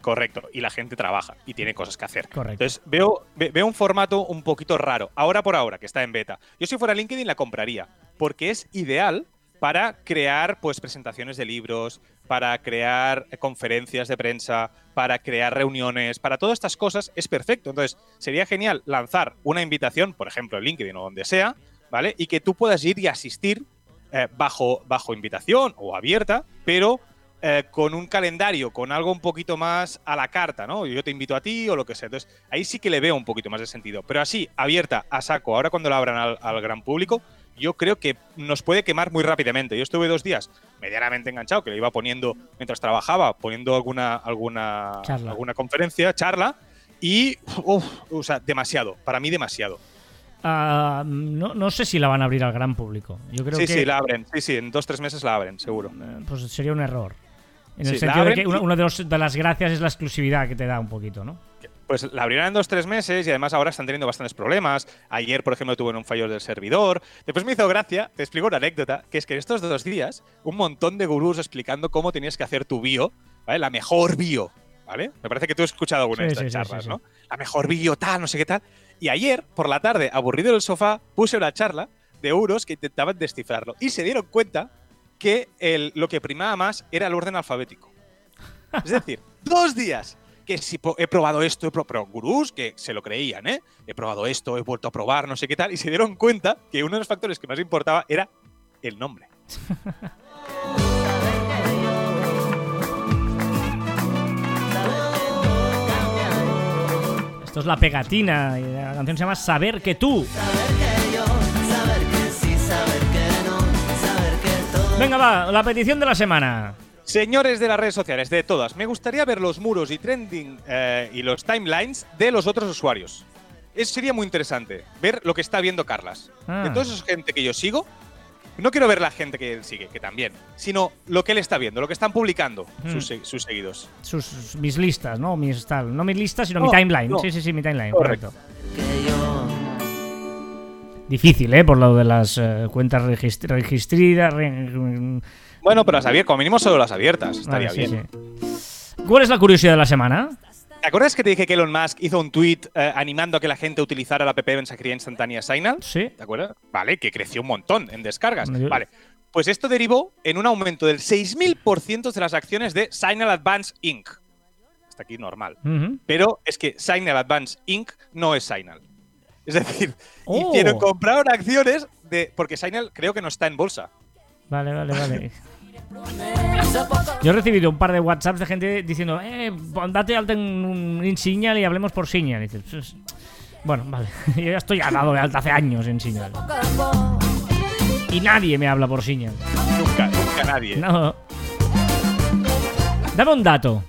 Correcto. Y la gente trabaja y tiene cosas que hacer. Correcto. Entonces, veo, ve- veo un formato un poquito raro. Ahora por ahora, que está en beta. Yo si fuera LinkedIn la compraría. Porque es ideal para crear pues presentaciones de libros, para crear conferencias de prensa, para crear reuniones, para todas estas cosas es perfecto. Entonces, sería genial lanzar una invitación, por ejemplo, en LinkedIn o donde sea, ¿vale? Y que tú puedas ir y asistir eh, bajo, bajo invitación o abierta, pero eh, con un calendario, con algo un poquito más a la carta, ¿no? Yo te invito a ti o lo que sea. Entonces, ahí sí que le veo un poquito más de sentido. Pero así, abierta a saco, ahora cuando la abran al, al gran público, yo creo que nos puede quemar muy rápidamente. Yo estuve dos días medianamente enganchado, que le iba poniendo mientras trabajaba, poniendo alguna, alguna, Charla. alguna conferencia, charla, y, uf, o sea, demasiado, para mí demasiado. Ah, no, no sé si la van a abrir al gran público. Yo creo sí, que sí, la abren, sí, sí, en dos, tres meses la abren, seguro. eh, pues sería un error. En el Sí, la sentido de que una, una de, los- de las gracias es la exclusividad que te da un poquito, ¿no? Pues la abrirán en dos tres meses y además ahora están teniendo bastantes problemas. Ayer, por ejemplo, tuve un fallo del servidor. Después me hizo gracia, te explico una anécdota, que es que en estos dos días, un montón de gurús explicando cómo tenías que hacer tu bio, ¿vale? La mejor bio, ¿vale? Me parece que tú has escuchado alguna de Sí, estas sí, charlas, ¿no? La mejor bio, tal, no sé qué tal. Y ayer, por la tarde, aburrido en el sofá, puse una charla de euros que intentaban descifrarlo. Y se dieron cuenta que el- lo que primaba más era el orden alfabético. Es decir, dos días que si he probado esto, he pro- pero gurús que se lo creían, ¿eh? He probado esto, he vuelto a probar, no sé qué tal, y se dieron cuenta que uno de los factores que más importaba era el nombre. Esto es la pegatina y la canción se llama Saber que tú. Venga, va, la petición de la semana. Señores de las redes sociales, de todas, me gustaría ver los muros y trending eh, y los timelines de los otros usuarios. Eso sería muy interesante, ver lo que está viendo Carlas. Ah. De toda esa gente que yo sigo, no quiero ver la gente que él sigue, que también, sino lo que él está viendo, lo que están publicando Hmm. sus, sus seguidos. Sus, sus- mis listas, ¿no? Mis tal. No mis listas, sino No, mi timeline. no. Sí, sí, sí, mi timeline, Correcto. correcto. Difícil, ¿eh? Por lo de las eh, cuentas regist- registradas. re- Bueno, pero las abiertas, como mínimo solo las abiertas, estaría Vale, sí, bien. sí. ¿Cuál es la curiosidad de la semana? ¿Te acuerdas que te dije que Elon Musk hizo un tweet eh, animando a que la gente utilizara la app de mensajería instantánea Signal? Sí. ¿Te acuerdas? Vale, que creció un montón en descargas. Yo- Vale. Pues esto derivó en un aumento del 6.000% de las acciones de Signal Advance Inc. Hasta aquí normal. Pero es que Signal Advance Inc. no es Signal. Es decir, Oh. hicieron, compraron acciones de. Porque Signal creo que no está en bolsa. Vale, vale, vale. Yo he recibido un par de WhatsApps de gente diciendo, eh, date alta en un in Signal y hablemos por Signal. Y dices, "Pues, bueno, vale, yo ya estoy dado de alta hace años en Signal. Y nadie me habla por Signal. Nunca, nunca nadie. No. Dame un dato.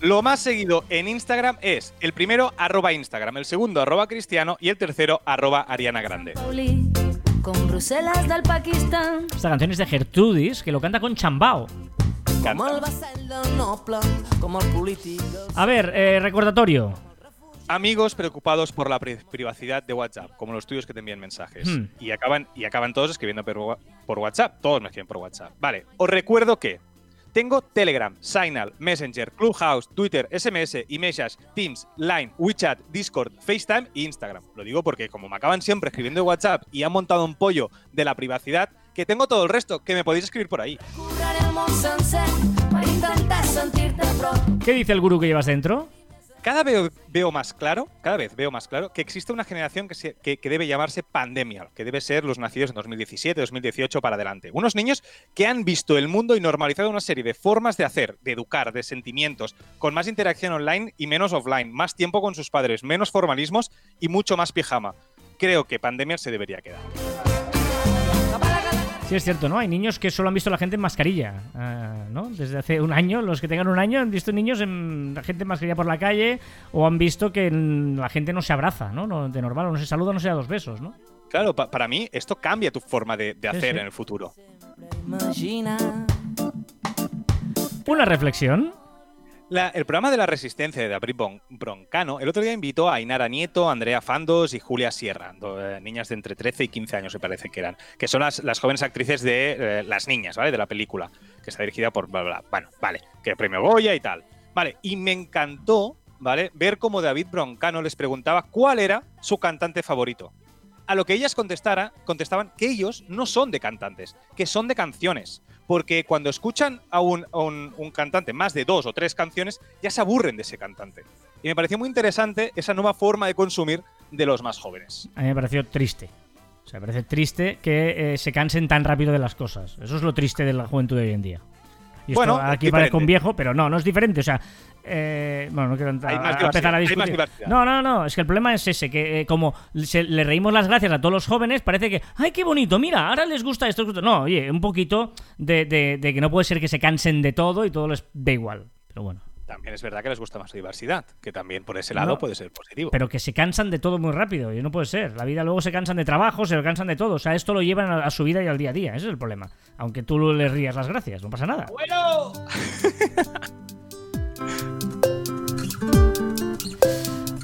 Lo más seguido en Instagram es el primero arroba Instagram, el segundo arroba Cristiano y el tercero arroba Ariana Grande. Con Bruselas del Pakistan. Esta canción es de Gertrudis, que lo canta con Chambao. A ver, eh, recordatorio. Amigos preocupados por la pri- privacidad de WhatsApp, como los tuyos que te envían mensajes. Hmm. Y, acaban, y acaban todos escribiendo por WhatsApp. Todos me escriben por WhatsApp. Vale, os recuerdo que tengo Telegram, Signal, Messenger, Clubhouse, Twitter, SMS, iMessage, Teams, Line, WeChat, Discord, FaceTime e Instagram. Lo digo porque como me acaban siempre escribiendo de WhatsApp y han montado un pollo de la privacidad, que tengo todo el resto, que me podéis escribir por ahí. ¿Qué dice el gurú que llevas dentro? Cada vez veo más claro, cada vez veo más claro que existe una generación que, que debe llamarse pandemia, que debe ser los nacidos en 2017, 2018 para adelante. Unos niños que han visto el mundo y normalizado una serie de formas de hacer, de educar, de sentimientos, con más interacción online y menos offline, más tiempo con sus padres, menos formalismos y mucho más pijama. Creo que pandemia se debería quedar. Sí, es cierto, ¿no? Hay niños que solo han visto a la gente en mascarilla, ah, ¿no? Desde hace un año, los que tengan un año han visto niños en la gente en mascarilla por la calle o han visto que la gente no se abraza, ¿no? No, de normal, o no se saluda, no se da dos besos, ¿no? Claro, pa- para mí esto cambia tu forma de, de Sí, hacer sí. en el futuro. Una reflexión. El programa de la Resistencia de David Bon- Broncano el otro día invitó a Ainara Nieto, Andrea Fandos y Julia Sierra, eh, niñas de entre 13 y 15 años, me parece que eran, que son las, jóvenes actrices de eh, Las Niñas, ¿vale? De la película, que está dirigida por bla, bla, bla. Bueno, vale, que premio Goya y tal. Vale, y me encantó, ¿vale? Ver cómo David Broncano les preguntaba cuál era su cantante favorito. A lo que ellas contestara, contestaban que ellos no son de cantantes, que son de canciones. Porque cuando escuchan a un, a un- un cantante más de dos o tres canciones, ya se aburren de ese cantante. Y me pareció muy interesante esa nueva forma de consumir de los más jóvenes. A mí me pareció triste. O sea, me parece triste que eh, se cansen tan rápido de las cosas. Eso es lo triste de la juventud de hoy en día. Y esto Bueno, aquí parezco un viejo, pero no, no es diferente. O sea, eh, bueno, no quiero entrar- Hay más a- empezar a hay más discutir. No, no, no. Es que el problema es ese, que eh, como se- le reímos las gracias a todos los jóvenes, parece que, ¡ay, qué bonito! Mira, ahora les gusta esto. les gusta-". No, oye, un poquito de, de- de que no puede ser que se cansen de todo y todo les da igual. Pero bueno. También es verdad que les gusta más la diversidad, que también por ese lado No. puede ser positivo. Pero que se cansan de todo muy rápido. Y no puede ser. La vida luego se cansan de trabajo, se cansan de todo. O sea, esto lo llevan a, a su vida y al día a día. Ese es el problema. Aunque tú le rías las gracias, no pasa nada. ¡Bueno!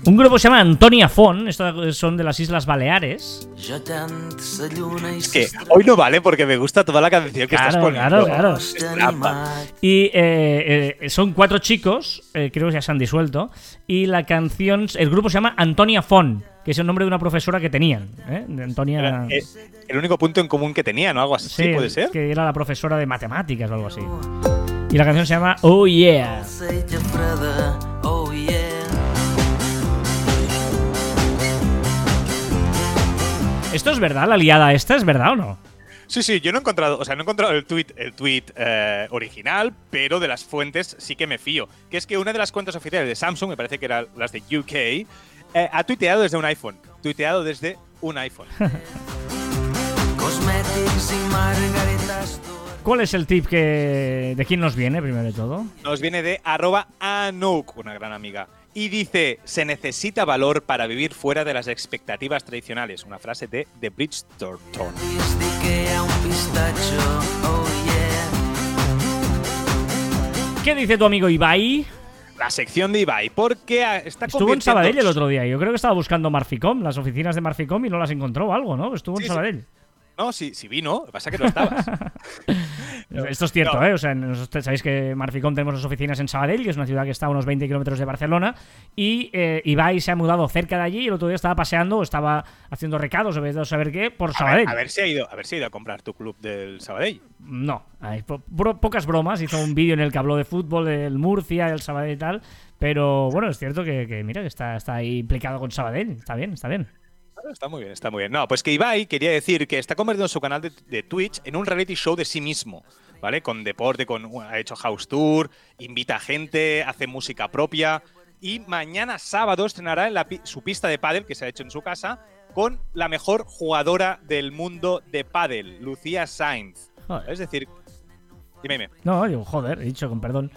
Un grupo se llama Antonia Font. Estos son de las Islas Baleares. Es que hoy no vale porque me gusta toda la canción que estás Claro, poniendo. claro, claro. Es trampa. Y eh, eh, son cuatro chicos, eh, creo que ya se han disuelto. Y la canción, el grupo se llama Antonia Font, que es el nombre de una profesora que tenían. ¿eh? De Antonia. Era, el único punto en común que tenían, o algo así, Sí, puede ser. que era la profesora de matemáticas o algo así. Y la canción se llama Oh Yeah. Oh. ¿Esto es verdad? ¿La liada esta es verdad o no? Sí, sí, yo no he encontrado, o sea, no he encontrado el tweet, el tweet eh, original, pero de las fuentes sí que me fío. Que es que una de las cuentas oficiales de Samsung, me parece que eran las de UK, eh, ha tuiteado desde un iPhone. Tuiteado desde un iPhone. ¿Cuál es el tip que de quién nos viene primero de todo? Nos viene de arroba Anouk, una gran amiga. Y dice, se necesita valor para vivir fuera de las expectativas tradicionales. Una frase de The Bridgestone. ¿Qué dice tu amigo Ibai? La sección de Ibai, porque está Estuvo en Sabadell el otro día. Yo creo que estaba buscando Marficom, las oficinas de Marficom, y no las encontró o algo, ¿no? Estuvo Sí, en sí. No, sí, sí vino, lo que pasa es que no estabas. Esto es cierto, no. ¿eh? O sea, nosotros sabéis que Marficom tenemos las oficinas en Sabadell, que es una ciudad que está a unos 20 kilómetros de Barcelona, y eh, Ibai se ha mudado cerca de allí y el otro día estaba paseando, o estaba haciendo recados, o saber qué, por A ver, Sabadell. a ver si ha ido, a ver si ha ido a comprar tu club del Sabadell. No, hay po- pocas bromas. Hizo un vídeo en el que habló de fútbol, del Murcia, del Sabadell y tal. Pero bueno, es cierto que, que, mira, que está, está ahí implicado con Sabadell. Está bien, está bien. Está muy bien, está muy bien. No, pues que Ibai quería decir que está convirtiendo su canal de, de Twitch en un reality show de sí mismo. ¿vale? Con deporte, con ha hecho house tour, invita a gente, hace música propia y mañana sábado estrenará en la su pista de pádel que se ha hecho en su casa con la mejor jugadora del mundo de pádel, Lucía Sainz. Joder. Es decir, dime, dime. No, digo, joder, he dicho con perdón.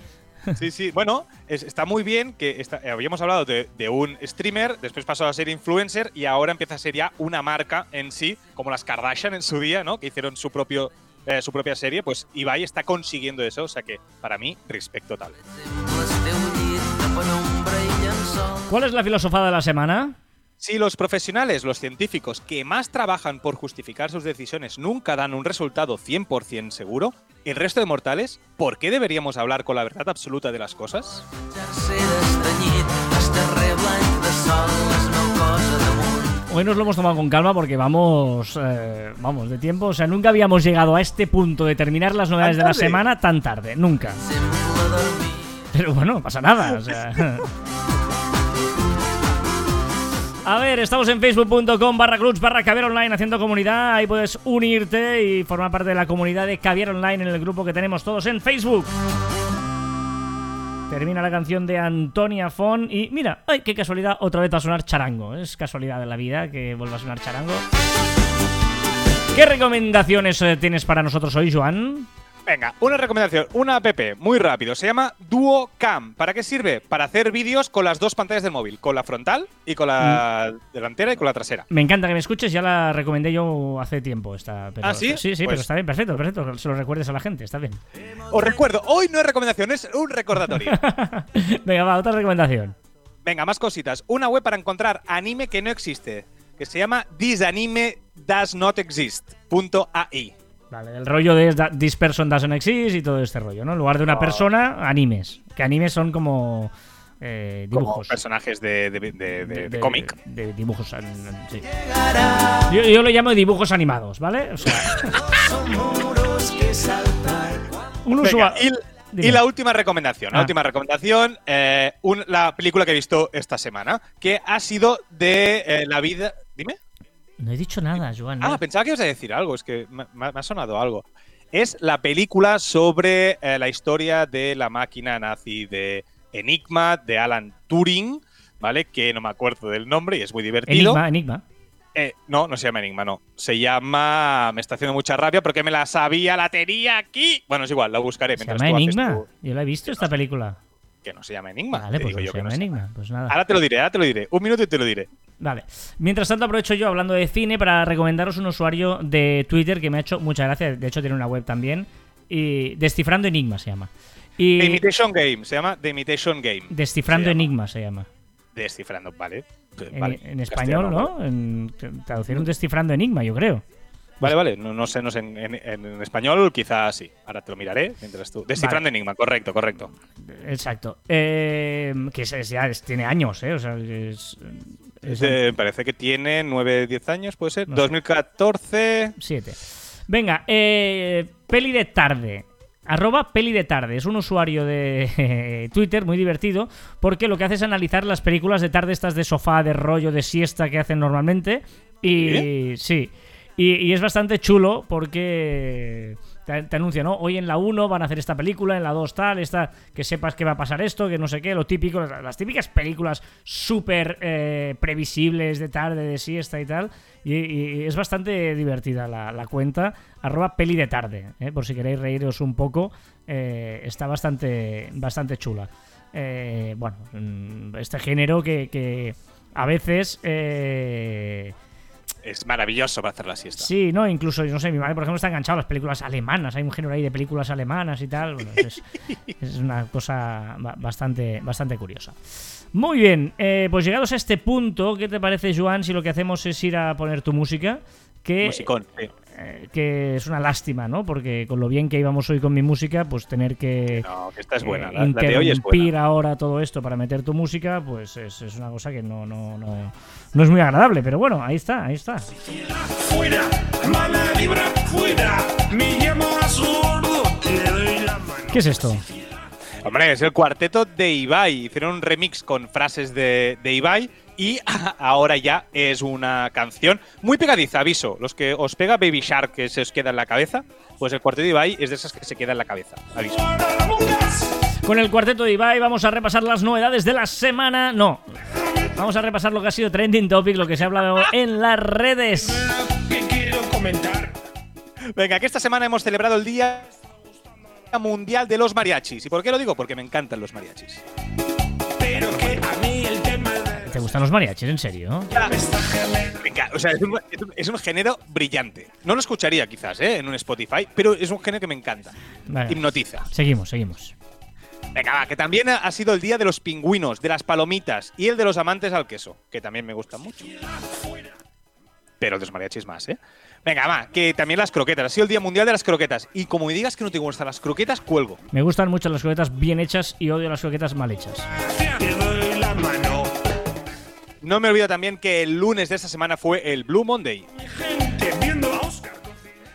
Sí, sí. Bueno, es- está muy bien que está- eh, habíamos hablado de, de un streamer, después pasó a ser influencer y ahora empieza a ser ya una marca en sí, como las Kardashian en su día, ¿no? Que hicieron su propio eh, su propia serie, pues Ibai está consiguiendo eso, o sea que para mí respecto total. ¿Cuál es la filosofada de la semana? Si los profesionales, los científicos que más trabajan por justificar sus decisiones nunca dan un resultado 100% seguro, el resto de mortales, ¿por qué deberíamos hablar con la verdad absoluta de las cosas? Hoy nos lo hemos tomado con calma porque vamos, eh, vamos de tiempo. O sea, nunca habíamos llegado a este punto de terminar las novedades de la semana tan tarde, nunca. Pero bueno, no pasa nada. o sea. A ver, estamos en facebook.com barra clubs barra caviar online haciendo comunidad. Ahí puedes unirte y formar parte de la comunidad de caviar online en el grupo que tenemos todos en Facebook. Termina la canción de Antonia Fon y mira, ay, qué casualidad, otra vez va a sonar charango. Es casualidad de la vida que vuelva a sonar charango. ¿Qué recomendaciones eh, tienes para nosotros hoy, Joan? Venga, una recomendación, una app muy rápido, se llama DuoCam. ¿Para qué sirve? Para hacer vídeos con las dos pantallas del móvil, con la frontal y con la Mm. delantera y con la trasera. Me encanta que me escuches, ya la recomendé yo hace tiempo. Esta, pero- ¿Ah, sí? Sí, sí, Pues- pero está bien, perfecto, perfecto. Se lo recuerdes a la gente, está bien. Os recuerdo, hoy no es recomendación, es un recordatorio. Venga, va, otra recomendación. Venga, más cositas. Una web para encontrar anime que no existe, que se llama thisanime.doesnotexist.ai. Vale, el rollo de This Person Doesn't Exist y todo este rollo, ¿no? En lugar de una No. persona, animes. Que animes son como eh, Como dibujos. personajes de, de- de- de- de cómic. De, dibujos. sí. Yo, yo lo llamo dibujos animados, ¿vale? O sea. un usuario. y la última recomendación. La Ah. última recomendación, eh, un- la película que he visto esta semana, que ha sido de eh, la vida. No he dicho nada, Joan. Ah, ¿no? pensaba que ibas a decir algo, es que me, me ha- sonado algo. Es la película sobre eh, la historia de la máquina nazi de Enigma, de Alan Turing, ¿vale? Que no me acuerdo del nombre y es muy divertido. Enigma, Enigma. Eh, no, no se llama Enigma, no. Se llama. Me está haciendo mucha rabia porque me la sabía, la tenía aquí. Bueno, es igual, la buscaré ¿Se mientras llama tú haces Enigma? tu- Yo la he visto esta película. Que no se llama Enigma. Vale, pues no yo se no llama Enigma. Pues nada. Ahora te lo diré, ahora te lo diré. Un minuto y te lo diré. Vale. Mientras tanto, aprovecho yo hablando de cine para recomendaros un usuario de Twitter que me ha hecho mucha gracia. De hecho, tiene una web también. Y Descifrando Enigma se llama. Y The Imitation Game, se llama The Imitation Game. Descifrando. Enigma se llama. Descifrando, vale. En, Vale, en español, ¿no? En, traducieron Descifrando Enigma, yo creo. Vale, vale, no, no sé, no sé. En, en- en español quizás sí. Ahora te lo miraré mientras tú. Descifrando Enigma, correcto, correcto. Exacto. Eh, que es, ya es- tiene años, ¿eh? O sea, es. es- Eh, parece que tiene 9, 10 años, puede ser. No sé. 2014. Siete. Venga, eh, peli de tarde. Arroba peli de tarde. Es un usuario de Twitter muy divertido porque lo que hace es analizar las películas de tarde estas de sofá, de rollo, de siesta que hacen normalmente. Y sí. Y, es bastante chulo porque te, te anuncia, ¿no? Hoy en la 1 van a hacer esta película, en la 2 tal, esta, que sepas que va a pasar esto, que no sé qué, lo típico, las, típicas películas súper eh, previsibles de tarde, de siesta y tal. Y, es bastante divertida la, cuenta, arroba peli de tarde, ¿eh? por si queréis reíros un poco, eh, está bastante, bastante chula. Eh, bueno, mm, este género que, a veces... Es maravilloso para hacer la siesta. Sí, no, incluso, no sé, mi madre, por ejemplo, está enganchada a las películas alemanas. Hay un género ahí de películas alemanas y tal. Bueno, es, es una cosa ba- bastante, bastante curiosa. Muy bien, eh, pues llegados a este punto, ¿qué te parece, Joan, si lo que hacemos es ir a poner tu música? Que, Musicón, sí. Eh, que es una lástima, ¿no? Porque con lo bien que íbamos hoy con mi música, pues tener que No, que esta es buena. eh, La, la de hoy es interrumpir buena. ahora todo esto para meter tu música, pues es, es una cosa que no, no, no, no es muy agradable. Pero bueno, ahí está, ahí está. fuera, mala vibra fuera, me llamo a sordo, le doy la mano. ¿Qué es esto? Hombre, es el cuarteto de Ibai. Hicieron un remix con frases de, de Ibai y ahora ya es una canción muy pegadiza, aviso. Los que os pega Baby Shark que se os queda en la cabeza, pues el cuarteto de Ibai es de esas que se queda en la cabeza, aviso. Con el cuarteto de Ibai vamos a repasar las novedades de la semana. No. Vamos a repasar lo que ha sido trending topic, lo que se ha hablado en las redes. ¿Qué quiero comentar? Venga, que esta semana hemos celebrado el Día Mundial de los Mariachis. ¿Y por qué lo digo? Porque me encantan los mariachis. Pero que a mí el tema de ¿Te gustan los mariachis, en serio? Venga, o sea, es un, es género brillante. No lo escucharía quizás, ¿eh? En un Spotify, pero es un género que me encanta. Vale. Hipnotiza. Seguimos, seguimos. Venga, va, que también ha ha sido el día de los pingüinos, de las palomitas y el de los amantes al queso, que también me gustan mucho. Pero el de los mariachis más, ¿eh? Venga, va, que también las croquetas. Ha sido el Día Mundial de las Croquetas. Y como me digas que no te gustan las croquetas, cuelgo. Me gustan mucho las croquetas bien hechas y odio las croquetas mal hechas. No me olvido también que el lunes de esta semana fue el Blue Monday.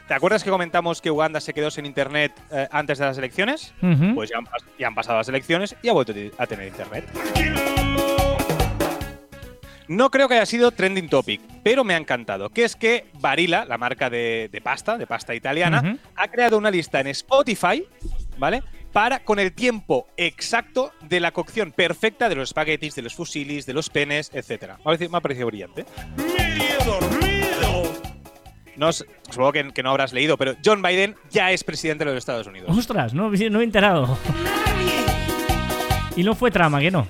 ¿Te acuerdas que comentamos que Uganda se quedó sin internet eh, antes de las elecciones? Pues ya han, ya han pasado las elecciones y ha vuelto a tener internet. No creo que haya sido trending topic, pero me ha encantado. Que es que Barilla, la marca de, de pasta, de pasta italiana, ha creado una lista en Spotify, ¿vale? Para con el tiempo exacto de la cocción perfecta de los espaguetis, de los fusilis, de los penes, etc. Me ha parecido, me ha parecido brillante. Medio dormido. No, supongo que, que no habrás leído, pero John Biden ya es presidente de los Estados Unidos. Ostras, no, no me he enterado. Y no fue trama, que no.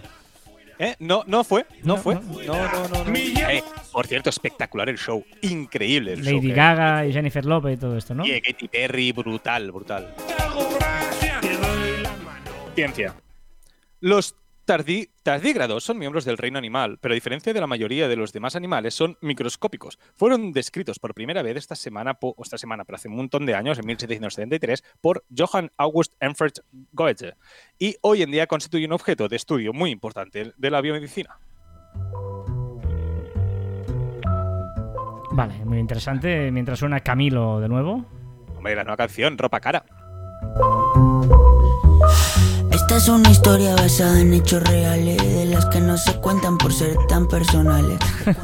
¿Eh? No, no fue, no, No, fue. no. No, no, no. no. Eh, por cierto, espectacular el show. Increíble el show. Lady Gaga y Jennifer Lopez y todo esto, ¿no? Y Katy Perry, brutal, brutal. Ciencia. Los tardí- tardígrados son miembros del reino animal, pero a diferencia de la mayoría de los demás animales, son microscópicos. Fueron descritos por primera vez esta semana, po- esta semana, pero hace un montón de años, en 1773, por Johann August Ernst Goethe, y hoy en día constituye un objeto de estudio muy importante de la biomedicina. Vale, muy interesante. Mientras suena Camilo de nuevo. Hombre, la nueva canción, Ropa Cara. Esta es una historia basada en hechos reales, de las que no se cuentan por ser tan personales.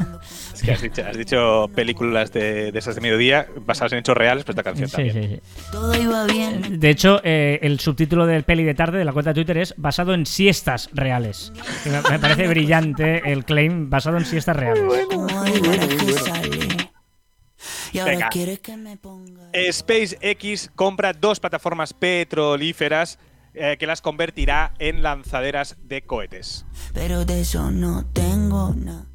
Es que has dicho, has dicho películas de, de esas de mediodía basadas en hechos reales, pues esta canción Sí, también. sí, sí. Todo iba bien. De hecho, eh, el subtítulo del peli de tarde de la cuenta de Twitter es basado en siestas reales. Y me, me parece brillante el claim basado en siestas reales. Como hay que sale. Y ahora Venga. quieres que me ponga. SpaceX compra dos plataformas petrolíferas eh, que las convertirá en lanzaderas de cohetes. Pero de eso no tengo nada.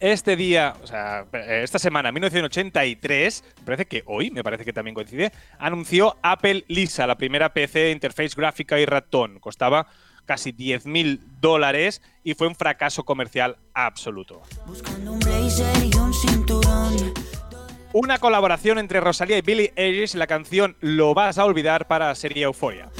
Este día, o sea, eh, esta semana, 1983, me parece que hoy, me parece que también coincide, anunció Apple Lisa, la primera PC de interface gráfica y ratón. Costaba casi 10.000 dólares y fue un fracaso comercial absoluto. Buscando un blazer y un. Una colaboración entre Rosalía y Billie Eilish, la canción Lo vas a olvidar para la serie Euphoria.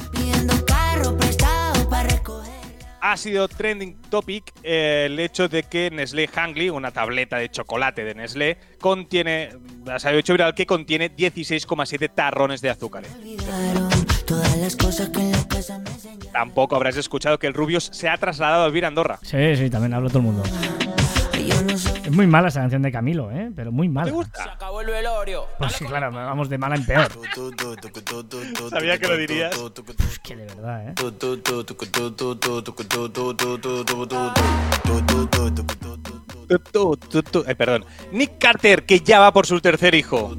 Ha sido trending topic eh, el hecho de que Nestlé Hungry, una tableta de chocolate de Nestlé, contiene, se ha hecho viral que contiene 16,7 tarrones de me enseñaron. Tampoco habrás escuchado que el Rubius se ha trasladado a vivir a Andorra. Sí, sí, también hablo todo el mundo. Es muy mala esa canción de Camilo, ¿eh? Pero muy mala. ¿Te gusta? Acabó el velorio. Pues sí, claro, vamos de mala en peor. Sabía que lo dirías. Es que de verdad, ¿eh? Eh, perdón. Nick Carter, que ya va por su tercer hijo.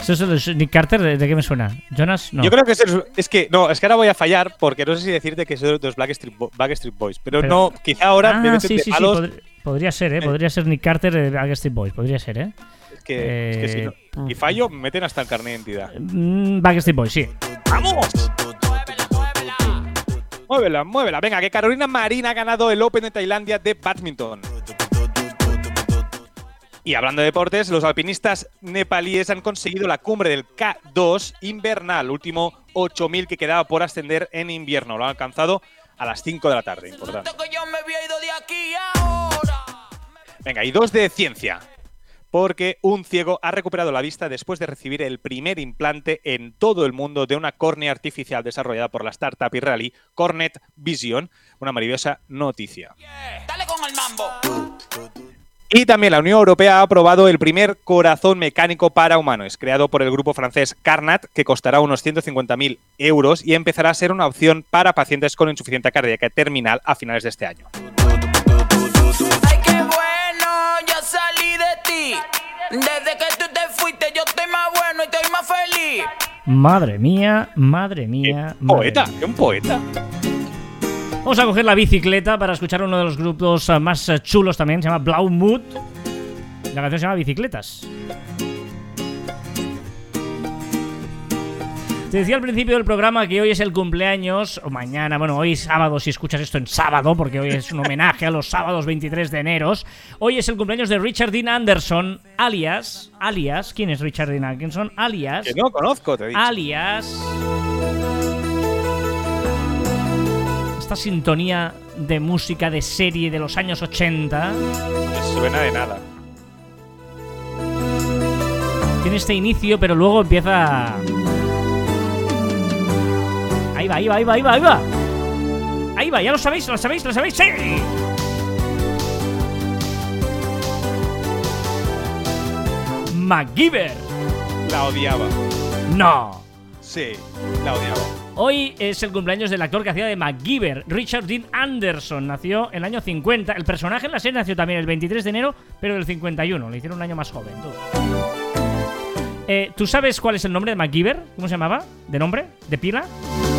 ¿Eso es los Nick Carter? ¿De, qué me suena? ¿Jonas? No. Yo creo que es, el- es que no, es que ahora voy a fallar porque no sé si decirte que soy de los Backstreet, Backstreet Boys, pero, Pero- no, quizá ahora me Ah, meten sí, de sí, sí. palos. Podr- podría ser, ¿eh? Podría ser Nick Carter de Backstreet Boys. Podría ser, ¿eh? Es que, es que si Eh, no- y fallo, me meten hasta el carnet de identidad. Mm, Backstreet Boys, sí. ¡Vamos! Muévela, muévela. Venga, que Carolina Marín ha ganado el Open de Tailandia de badminton. Y hablando de deportes, los alpinistas nepalíes han conseguido la cumbre del K2 invernal, último 8000 que quedaba por ascender en invierno. Lo han alcanzado a las 5 de la tarde, importante. Venga, y dos de ciencia. porque un ciego ha recuperado la vista después de recibir el primer implante en todo el mundo de una córnea artificial desarrollada por la startup israelí Cornet Vision. Una maravillosa noticia. Dale con el mambo. Y también la Unión Europea ha aprobado el primer corazón mecánico para humanos, creado por el grupo francés Carnat, que costará unos 150.000 euros y empezará a ser una opción para pacientes con insuficiencia cardíaca terminal a finales de este año. Ay, salí de ti. Desde que tú te fuiste, yo estoy más bueno y estoy más feliz. Madre mía, madre mía. ¡Qué madre poeta! mía. ¡Qué un poeta! Vamos a coger la bicicleta para escuchar uno de los grupos eh, más eh, chulos también, se llama Blau Mood. La canción se llama Bicicletas. Te decía al principio del programa que hoy es el cumpleaños, o mañana, bueno, hoy es sábado, si escuchas esto en sábado, porque hoy es un homenaje a los sábados 23 de enero. Hoy es el cumpleaños de Richard Dean Anderson, alias, alias, ¿quién es Richard Dean Anderson? Alias, Que no conozco, te he dicho. alias. Esta sintonía de música de serie de los años 80 Me suena de nada. tiene este inicio, pero luego empieza. Ahí va, ahí va, ahí va, ahí va, ahí va. Ahí va, ya lo sabéis, lo sabéis, lo sabéis, sí. MacGyver. La odiaba. No. Sí, la odiaba. Hoy es el cumpleaños del actor que hacía de MacGyver, Richard Dean Anderson. Nació en el año 50. El personaje en la serie nació también el 23 de enero, pero del 51. Le hicieron un año más joven. tú. Eh, ¿Tú sabes cuál es el nombre de MacGyver? ¿Cómo se llamaba? ¿De nombre? ¿De pila?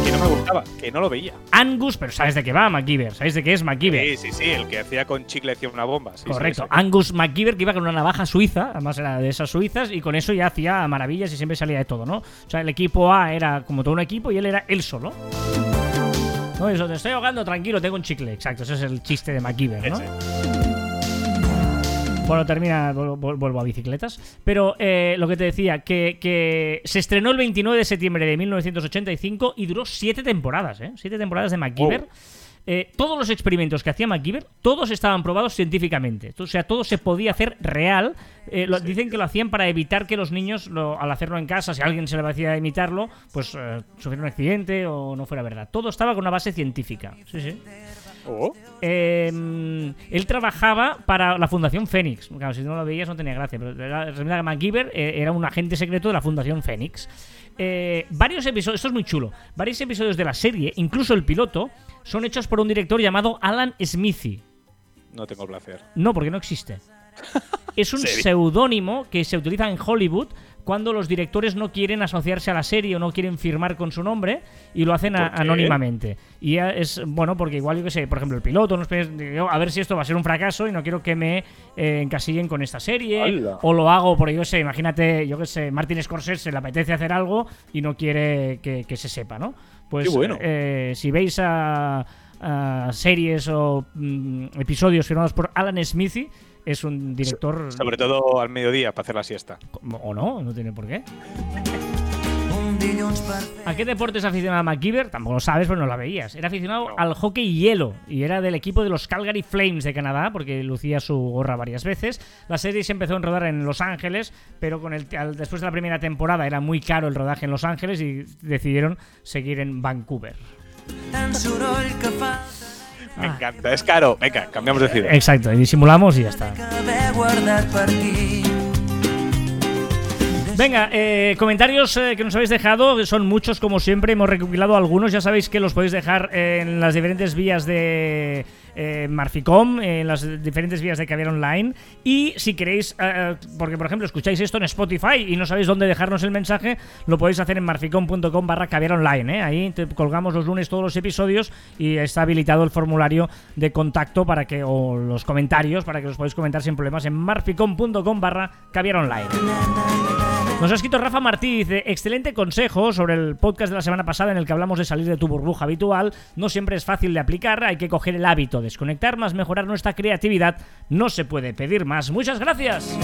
Que no me gustaba, que no lo veía. Angus, pero ¿sabes de qué va MacGyver? ¿Sabéis de qué es MacGyver? Sí, sí, sí, el que hacía con chicle hacía una bomba. sí, sí, Correcto. sí. Angus MacGyver que iba con una navaja suiza, además era de esas suizas, y con eso ya hacía maravillas y siempre salía de todo, ¿no? O sea, el equipo A era como todo un equipo y él era él solo. No, eso, te estoy ahogando, tranquilo, tengo un chicle. Exacto, ese es el chiste de MacGyver, ¿no? Ese. Bueno, termina, vuel- vuel- vuelvo a bicicletas. Pero eh, lo que te decía, que, que se estrenó el 29 de septiembre de 1985 y duró siete temporadas, ¿eh? Siete temporadas de MacGyver. Eh, todos los experimentos que hacía MacGyver, todos estaban probados científicamente. O sea, todo se podía hacer real. Eh, lo- Dicen que lo hacían para evitar que los niños, lo- al hacerlo en casa, si a alguien se le parecía imitarlo, pues eh, sufriera un accidente o no fuera verdad. Todo estaba con una base científica. Sí, sí. Oh, Eh, él trabajaba para la Fundación Fénix. Claro, si no lo veías no tenía gracia, pero resulta que MacGyver eh, era un agente secreto de la Fundación Fénix. Eh, varios episodios, esto es muy chulo, varios episodios de la serie, incluso el piloto, son hechos por un director llamado Alan Smithy. no tengo placer. No, porque no existe. Es un seudónimo que se utiliza en Hollywood cuando los directores no quieren asociarse a la serie o no quieren firmar con su nombre y lo hacen a- ¿Por qué? anónimamente. Y es, bueno, porque igual yo que sé, por ejemplo, el piloto, no digo, a ver si esto va a ser un fracaso y no quiero que me eh, encasillen con esta serie. O lo hago porque yo que sé, imagínate, yo que sé, Martin Scorsese le apetece hacer algo y no quiere que, que se sepa, ¿no? Pues Qué bueno. eh, si veis a, a series o mm, episodios firmados por Alan Smithy, es un director. Sobre todo al mediodía para hacer la siesta. O no, no tiene por qué. ¿A qué deportes aficionaba MacGyver? Tampoco lo sabes, pero no la veías. Era aficionado No. al hockey hielo y era del equipo de los Calgary Flames de Canadá, porque lucía su gorra varias veces. La serie se empezó a rodar en Los Ángeles, pero con el, al- después de la primera temporada era muy caro el rodaje en Los Ángeles y decidieron seguir en Vancouver. Me Ah. encanta. Es caro. Venga, cambiamos de ciudad. Exacto, y disimulamos y ya está. Venga, eh, comentarios eh, que nos habéis dejado, que son muchos como siempre, hemos recopilado algunos, ya sabéis que los podéis dejar en las diferentes vías de eh, Marficom, en las diferentes vías de Caviar Online, y si queréis, eh, porque por ejemplo escucháis esto en Spotify y no sabéis dónde dejarnos el mensaje, lo podéis hacer en marficom.com barra Caviar Online, ¿eh? ahí colgamos los lunes todos los episodios y está habilitado el formulario de contacto para que, o los comentarios, para que los podáis comentar sin problemas en marficom.com barra Caviar Online. Nos ha escrito Rafa Martí, dice, excelente consejo sobre el podcast de la semana pasada en el que hablamos de salir de tu burbuja habitual. No siempre es fácil de aplicar, hay que coger el hábito, desconectar más, mejorar nuestra creatividad. No se puede pedir más. Muchas gracias.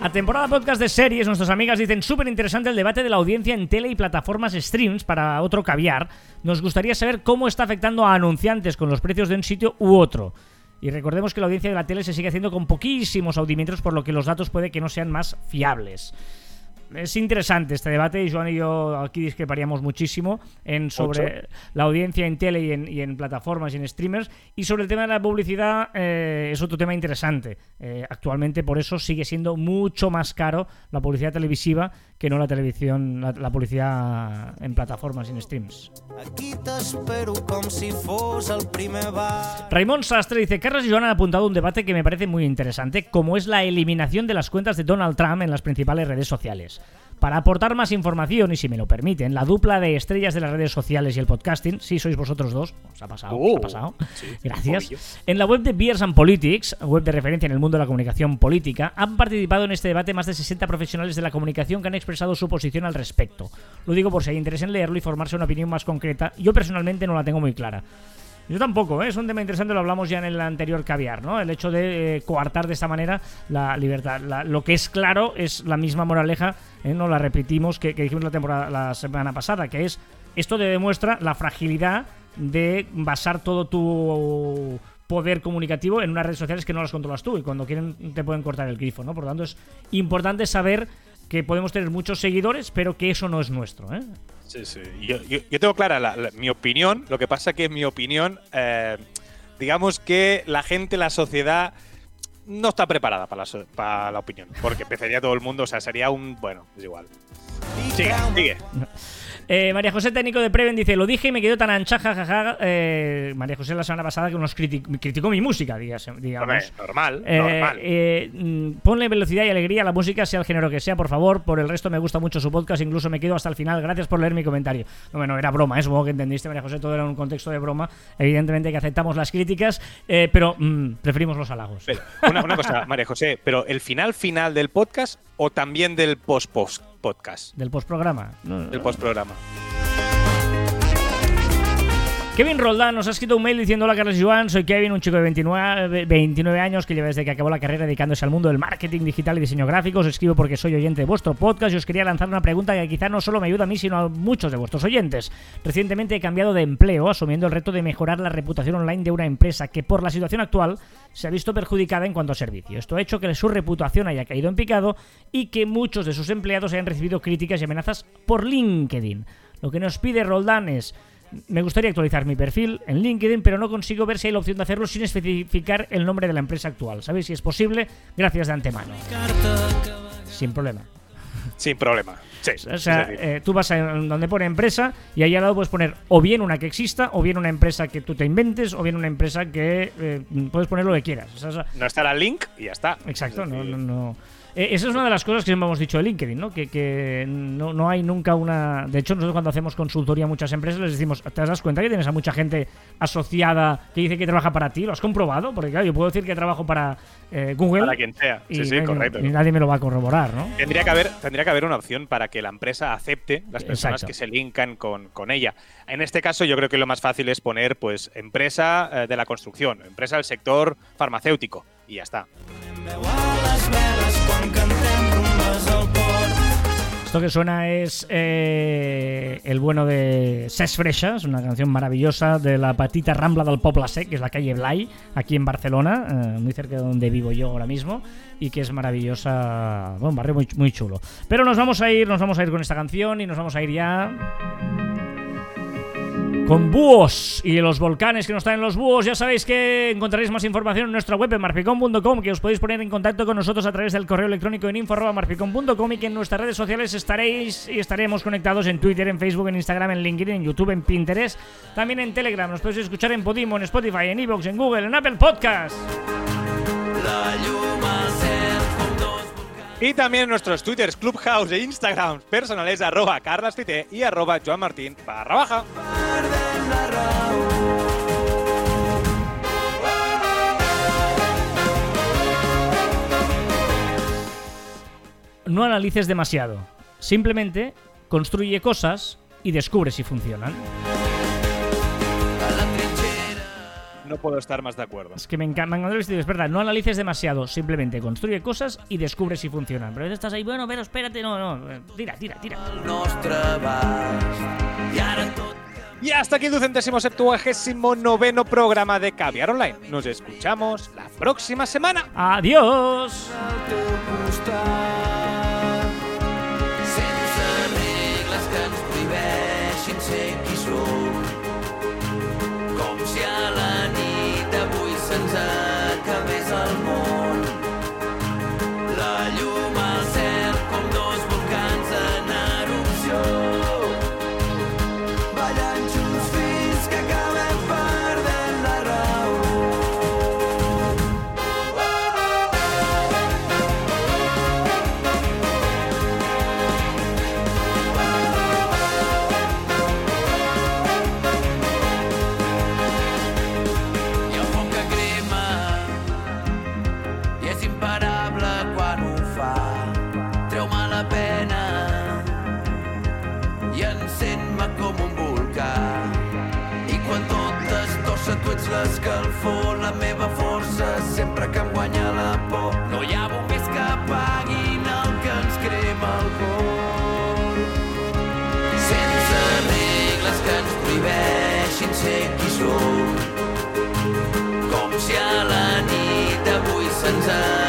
A temporada podcast de series, nuestras amigas dicen súper interesante el debate de la audiencia en tele y plataformas streams para otro caviar. Nos gustaría saber cómo está afectando a anunciantes con los precios de un sitio u otro. Y recordemos que la audiencia de la tele se sigue haciendo con poquísimos audímetros, por lo que los datos puede que no sean más fiables. Es interesante este debate y Joan y yo aquí discreparíamos muchísimo en sobre la audiencia en tele y en, y en plataformas y en streamers. Y sobre el tema de la publicidad eh, es otro tema interesante. Eh, actualmente por eso sigue siendo mucho más caro la publicidad televisiva que no la televisión, la, la publicidad en plataformas y en streams. Aquí t'espero com si fos el primer bar. Raimón Sastre dice, Carlos y Joan han apuntado un debate que me parece muy interesante, como es la eliminación de las cuentas de Donald Trump en las principales redes sociales. Para aportar más información, y si me lo permiten, la dupla de estrellas de las redes sociales y el podcasting, sí sois vosotros dos, os ha pasado, os ha Oh, pasado. sí, Gracias. En la web de Beers and Politics, web de referencia en el mundo de la comunicación política, han participado en este debate más de 60 profesionales de la comunicación que han expresado su posición al respecto. Lo digo por si hay interés en leerlo y formarse una opinión más concreta. Yo personalmente no la tengo muy clara. Yo tampoco, ¿eh? es un tema interesante, lo hablamos ya en el anterior caviar, ¿no? El hecho de eh, coartar de esta manera la libertad. Lo que es claro es la misma moraleja, ¿eh? no la repetimos que, que dijimos la, temporada, la semana pasada, que es esto te demuestra la fragilidad de basar todo tu poder comunicativo en unas redes sociales que no las controlas tú y cuando quieren te pueden cortar el grifo, ¿no? Por lo tanto es importante saber que podemos tener muchos seguidores, pero que eso no es nuestro, ¿eh? Sí, sí. Yo, yo- yo tengo clara la- la- mi opinión. Lo que pasa que mi opinión, eh, digamos que la gente, la sociedad, no está preparada para la, para la opinión. Porque empezaría todo el mundo, o sea, sería un. Bueno, es igual. Sigue. Eh, María José Técnico de Preven dice, lo dije y me quedó tan ancha, jajaja. Eh, María José la semana pasada que nos criti- criticó mi música, digas- digamos. Normal, Eh, normal. eh, mm, ponle velocidad y alegría a la música, sea el género que sea, por favor. Por el resto me gusta mucho su podcast, incluso me quedo hasta el final. Gracias por leer mi comentario. No, bueno, era broma, ¿eh? supongo que entendiste, María José, todo era un contexto de broma. Evidentemente que aceptamos las críticas, eh, pero mm, preferimos los halagos. Pero, una, una cosa, María José, pero el final final del podcast o también del post-post podcast, Del postprograma. No, del postprograma. Kevin Roldán nos ha escrito un mail diciendo Hola Carlos Joan, soy Kevin, un chico de 29, 29 años que lleva desde que acabó la carrera dedicándose al mundo del marketing digital y diseño gráfico. Os escribo porque soy oyente de vuestro podcast y os quería lanzar una pregunta que quizá no solo me ayuda a mí, sino a muchos de vuestros oyentes. Recientemente he cambiado de empleo, asumiendo el reto de mejorar la reputación online de una empresa que por la situación actual se ha visto perjudicada en cuanto a servicio. Esto ha hecho que su reputación haya caído en picado y que muchos de sus empleados hayan recibido críticas y amenazas por LinkedIn. Lo que nos pide Roldán es me gustaría actualizar mi perfil en LinkedIn, pero no consigo ver si hay la opción de hacerlo sin especificar el nombre de la empresa actual. ¿Sabéis si es posible? Gracias de antemano. Sin problema. Sin problema. Sí. O sea, eh, tú vas a donde pone empresa y ahí al lado puedes poner o bien una que exista, o bien una empresa que tú te inventes, o bien una empresa que eh, puedes poner lo que quieras. O sea, no estará el link y ya está. Exacto, Es no, decir, no, no. Eh, esa es una de las cosas que siempre hemos dicho de LinkedIn, ¿no? Que, que no, no hay nunca una. De hecho, nosotros cuando hacemos consultoría a muchas empresas les decimos, ¿te das cuenta que tienes a mucha gente asociada que dice que trabaja para ti? ¿Lo has comprobado? Porque claro, yo puedo decir que trabajo para eh, Google. Para quien sea. y Sí, sí, nadie- correcto. y nadie me lo va a corroborar, ¿no? Tendría que, haber, tendría que haber una opción para que la empresa acepte las personas Exacto. que se linkan con, con ella. En este caso, yo creo que lo más fácil es poner pues empresa eh, de la construcción, empresa del sector farmacéutico y ya está. Esto que suena es eh, el bueno de Ses Freixas, una canción maravillosa de la patita Rambla del Poble Sec, que es la calle Blay, aquí en Barcelona, eh, muy cerca de donde vivo yo ahora mismo, y que es maravillosa, bueno, un barrio muy, muy chulo. Pero nos vamos a ir, nos vamos a ir con esta canción y nos vamos a ir ya con búhos y los volcanes que nos traen los búhos. Ya sabéis que encontraréis más información en nuestra web en marficom.com, que os podéis poner en contacto con nosotros a través del correo electrónico en info.marficom.com y que en nuestras redes sociales estaréis y estaremos conectados en Twitter, en Facebook, en Instagram, en LinkedIn, en YouTube, en Pinterest, también en Telegram. Nos podéis escuchar en Podimo, en Spotify, en Evox, en Google, en Apple Podcast. Y también nuestros twitters, Clubhouse e Instagram personales arroba carlastite y arroba joanmartin barra baja. No analices demasiado. Simplemente construye cosas y descubre si funcionan. No puedo estar más de acuerdo. Es que me encanta, me encanta el es verdad, no analices demasiado, simplemente construye cosas y descubre si funcionan. Pero a veces estás ahí, bueno, pero espérate, no, no, eh, tira, tira, tira. el Y hasta aquí tu centésimo septuagésimo noveno programa de Caviar Online. Nos escuchamos la próxima semana. Adiós. La meva força sempre que em guanya la por. No hi ha bombers que apaguin el que ens crema el cor. Sense regles que ens prohibeixin ser qui som com si a la nit avui se'ns acabés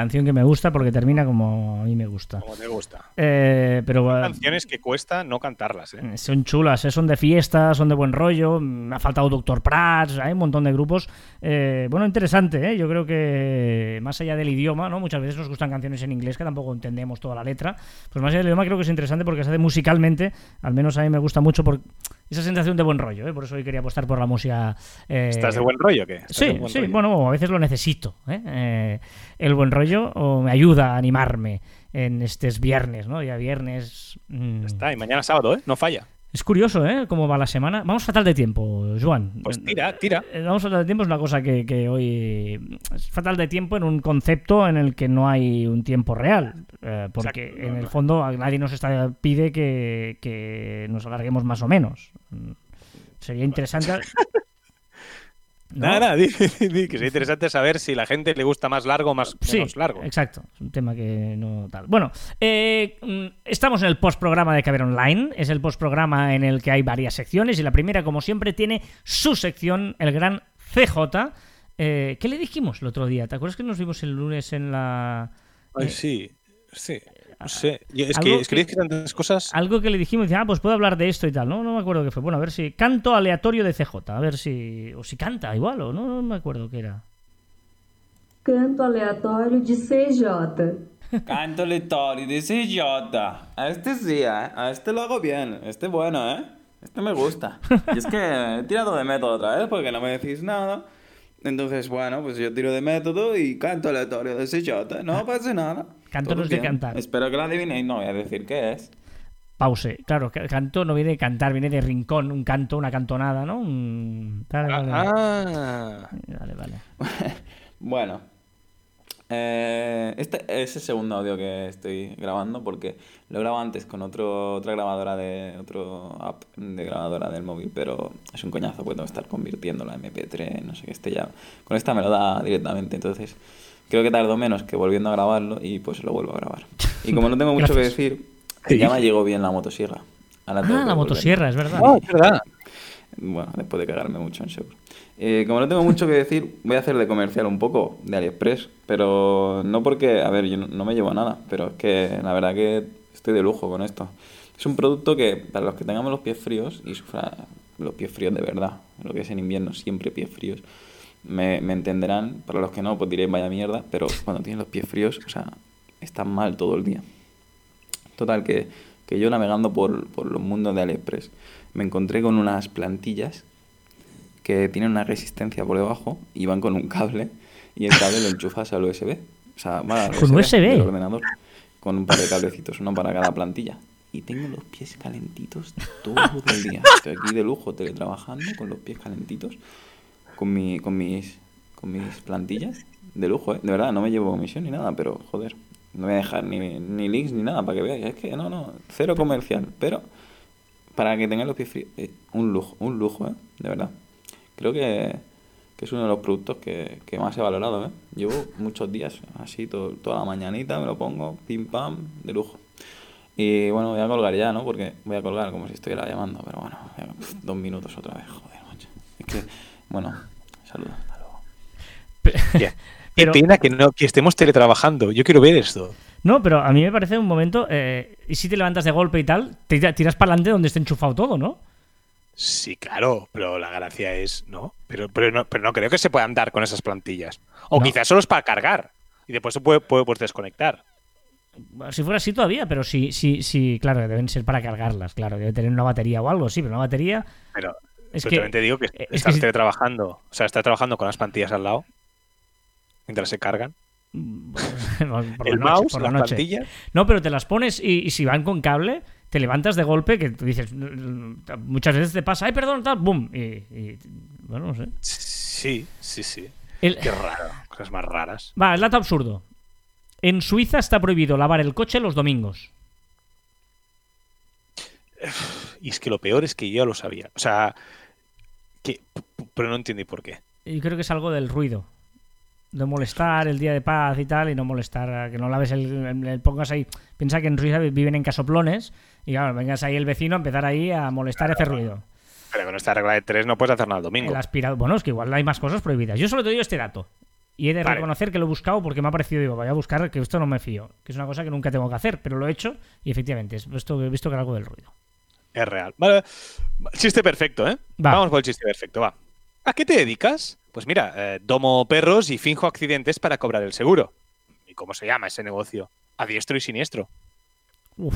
canción que me gusta porque termina como a mí me gusta. Eh, eh, Canciones que cuesta no cantarlas, ¿eh? son chulas, eh, son de fiesta, son de buen rollo. Me ha faltado Doctor Prats, hay un montón de grupos. Eh, bueno, interesante, ¿eh? yo creo que más allá del idioma, ¿no? muchas veces nos gustan canciones en inglés que tampoco entendemos toda la letra. Pues más allá del idioma creo que es interesante porque se hace musicalmente, al menos a mí me gusta mucho por esa sensación de buen rollo. ¿eh? Por eso hoy quería apostar por la música. eh, ¿Estás de buen rollo o qué? ¿Estás de Sí, sí, rollo? bueno, a veces lo necesito. ¿eh? Eh, el buen rollo o me ayuda a animarme en estos viernes, ¿no? Ya viernes. mm, Ya está, y mañana sábado, ¿eh? No falla. Es curioso, ¿eh? Cómo va la semana. Vamos fatal de tiempo, Joan. Pues tira, tira. Eh, Vamos fatal de tiempo es una cosa que, que hoy. Es fatal de tiempo en un concepto en el que no hay un tiempo real. eh, porque Exacto. en el fondo a nadie nos está, pide que, que nos alarguemos más o menos. Mm, Sería interesante. ¿no? Nada, nada, di, di, que sería interesante saber si la gente le gusta más largo o más Sí, menos largo. exacto. Es un tema que no tal. Bueno, eh, mm, estamos en el postprograma de Caber Online. Es el postprograma en el que hay varias secciones y la primera, como siempre, tiene su sección, el gran CJ. Eh, ¿Qué le dijimos el otro día? ¿Te acuerdas que nos vimos el lunes en la... Ay, eh, sí, sí. No sé. Yo- es algo que escribís que tantas cosas. Algo que le dijimos, dice, ah, pues puedo hablar de esto y tal, ¿no? No me acuerdo qué fue. Bueno, a ver si... Canto aleatorio de CJ, a ver si... O si canta igual, o no, no me acuerdo qué era. Canto aleatório de CJ. Canto aleatorio de CJ. A este sí, ¿eh? A este lo hago bien. Este bueno, ¿eh? Este me gusta. Y es que he tirado de método otra vez porque no me decís nada. Entonces, bueno, pues yo tiro de método y canto aleatorio de CJ. No pasa nada. Canto no es de cantar. Espero que lo adivinéis. No voy a decir qué es. Pause. Claro, ca- canto no viene de cantar, viene de rincón, un canto, una cantonada, ¿no? Un... Vale, vale. Ah, Vale, vale. Bueno, eh, este es el segundo audio que estoy grabando porque lo he grabado antes con otro, otra grabadora de otro app de grabadora del móvil, pero es un coñazo, puedo estar convirtiéndolo a MP3, no sé qué, este ya. Con esta me lo da directamente, entonces creo que tardo menos que volviendo a grabarlo y pues lo vuelvo a grabar. Y como no tengo mucho que decir, ya me llegó bien la motosierra. Ahora Ah, la motosierra, es verdad. Ah, es verdad. Bueno, después de cagarme mucho en Shure. Eh, como no tengo mucho que decir, voy a hacer de comercial un poco de AliExpress. Pero no porque, a ver, yo no, no me llevo nada, pero es que la verdad que estoy de lujo con esto. Es un producto que, para los que tengamos los pies fríos y sufra los pies fríos de verdad, lo que es en invierno, siempre pies fríos, me, me entenderán. Para los que no, pues diréis vaya mierda, pero cuando tienes los pies fríos, o sea, están mal todo el día. Total, que, que yo navegando por, por los mundos de AliExpress me encontré con unas plantillas que tienen una resistencia por debajo y van con un cable y el cable lo enchufas al USB. O sea, va al ¿Con USB? del ordenador con un par de cablecitos, uno para cada plantilla. Y tengo los pies calentitos todo el día. Estoy aquí de lujo teletrabajando con los pies calentitos, con, mi, con, mis, con mis plantillas. De lujo, ¿eh? De verdad, no me llevo comisión ni nada, pero joder, no voy a dejar ni, ni links ni nada para que veáis. Es que no, no, cero comercial. Pero para que tengáis los pies fríos, un lujo, un lujo, ¿eh? De verdad. Creo que, que es uno de los productos que, que más he valorado, ¿eh? Llevo muchos días así, toda la mañanita me lo pongo, pim pam, de lujo. Y bueno, voy a colgar ya, ¿no? Porque voy a colgar como si estuviera llamando, pero bueno, dos minutos otra vez, joder, macho. Es que, bueno, saludos. Qué Pero- pena que, no, que estemos teletrabajando. Yo quiero ver esto. No, pero a mí me parece un momento. eh, y si te levantas de golpe y tal, te tira- tiras para adelante donde esté enchufado todo, ¿no? Sí, claro, pero la gracia es, ¿no? Pero, pero no, pero no creo que se puedan dar con esas plantillas. O No. quizás solo es para cargar. Y después se puede, puede pues, desconectar. Si fuera así todavía, pero sí, sí, sí, claro, deben ser para cargarlas, claro, debe tener una batería o algo, sí, pero una batería. Pero, Es pero que- también te digo que es que estás si- teletrabajando. O sea, estás trabajando con las plantillas al lado. Mientras se cargan. por la el noche, mouse, por la las noche. plantillas. No, pero te las pones y, y si van con cable, te levantas de golpe, que tú dices, "Mm, muchas veces te pasa, ay, perdón, tal, boom. Y, y- bueno, no sé. Sí, sí, sí. El- Qué raro. Cosas más raras. Va, el dato absurdo. En Suiza está prohibido lavar el coche los domingos. Y es que lo peor es que yo lo sabía. O sea, que, pero no entendí por qué. Y creo que es algo del ruido. De molestar el día de paz y tal, y no molestar, a que no laves el, el- el- pongas ahí. Piensa que en Suiza viven en casoplones, y claro, vengas ahí el vecino a empezar ahí a molestar y hacer ruido. Pero con esta regla de tres no puedes hacer nada el domingo. El aspirador. Bueno, es que igual hay más cosas prohibidas. Yo solo te doy este dato. Y he de Vale. reconocer que lo he buscado porque me ha parecido, digo, voy a buscar que esto no me fío. Que es una cosa que nunca tengo que hacer, pero lo he hecho y efectivamente, es- esto, he visto que era algo del ruido. Es real. Vale. Chiste perfecto, ¿eh? Va. Vamos por el chiste perfecto, va. ¿A qué te dedicas? Pues mira, eh, domo perros y finjo accidentes para cobrar el seguro. ¿Y cómo se llama ese negocio? A diestro y siniestro. Uf.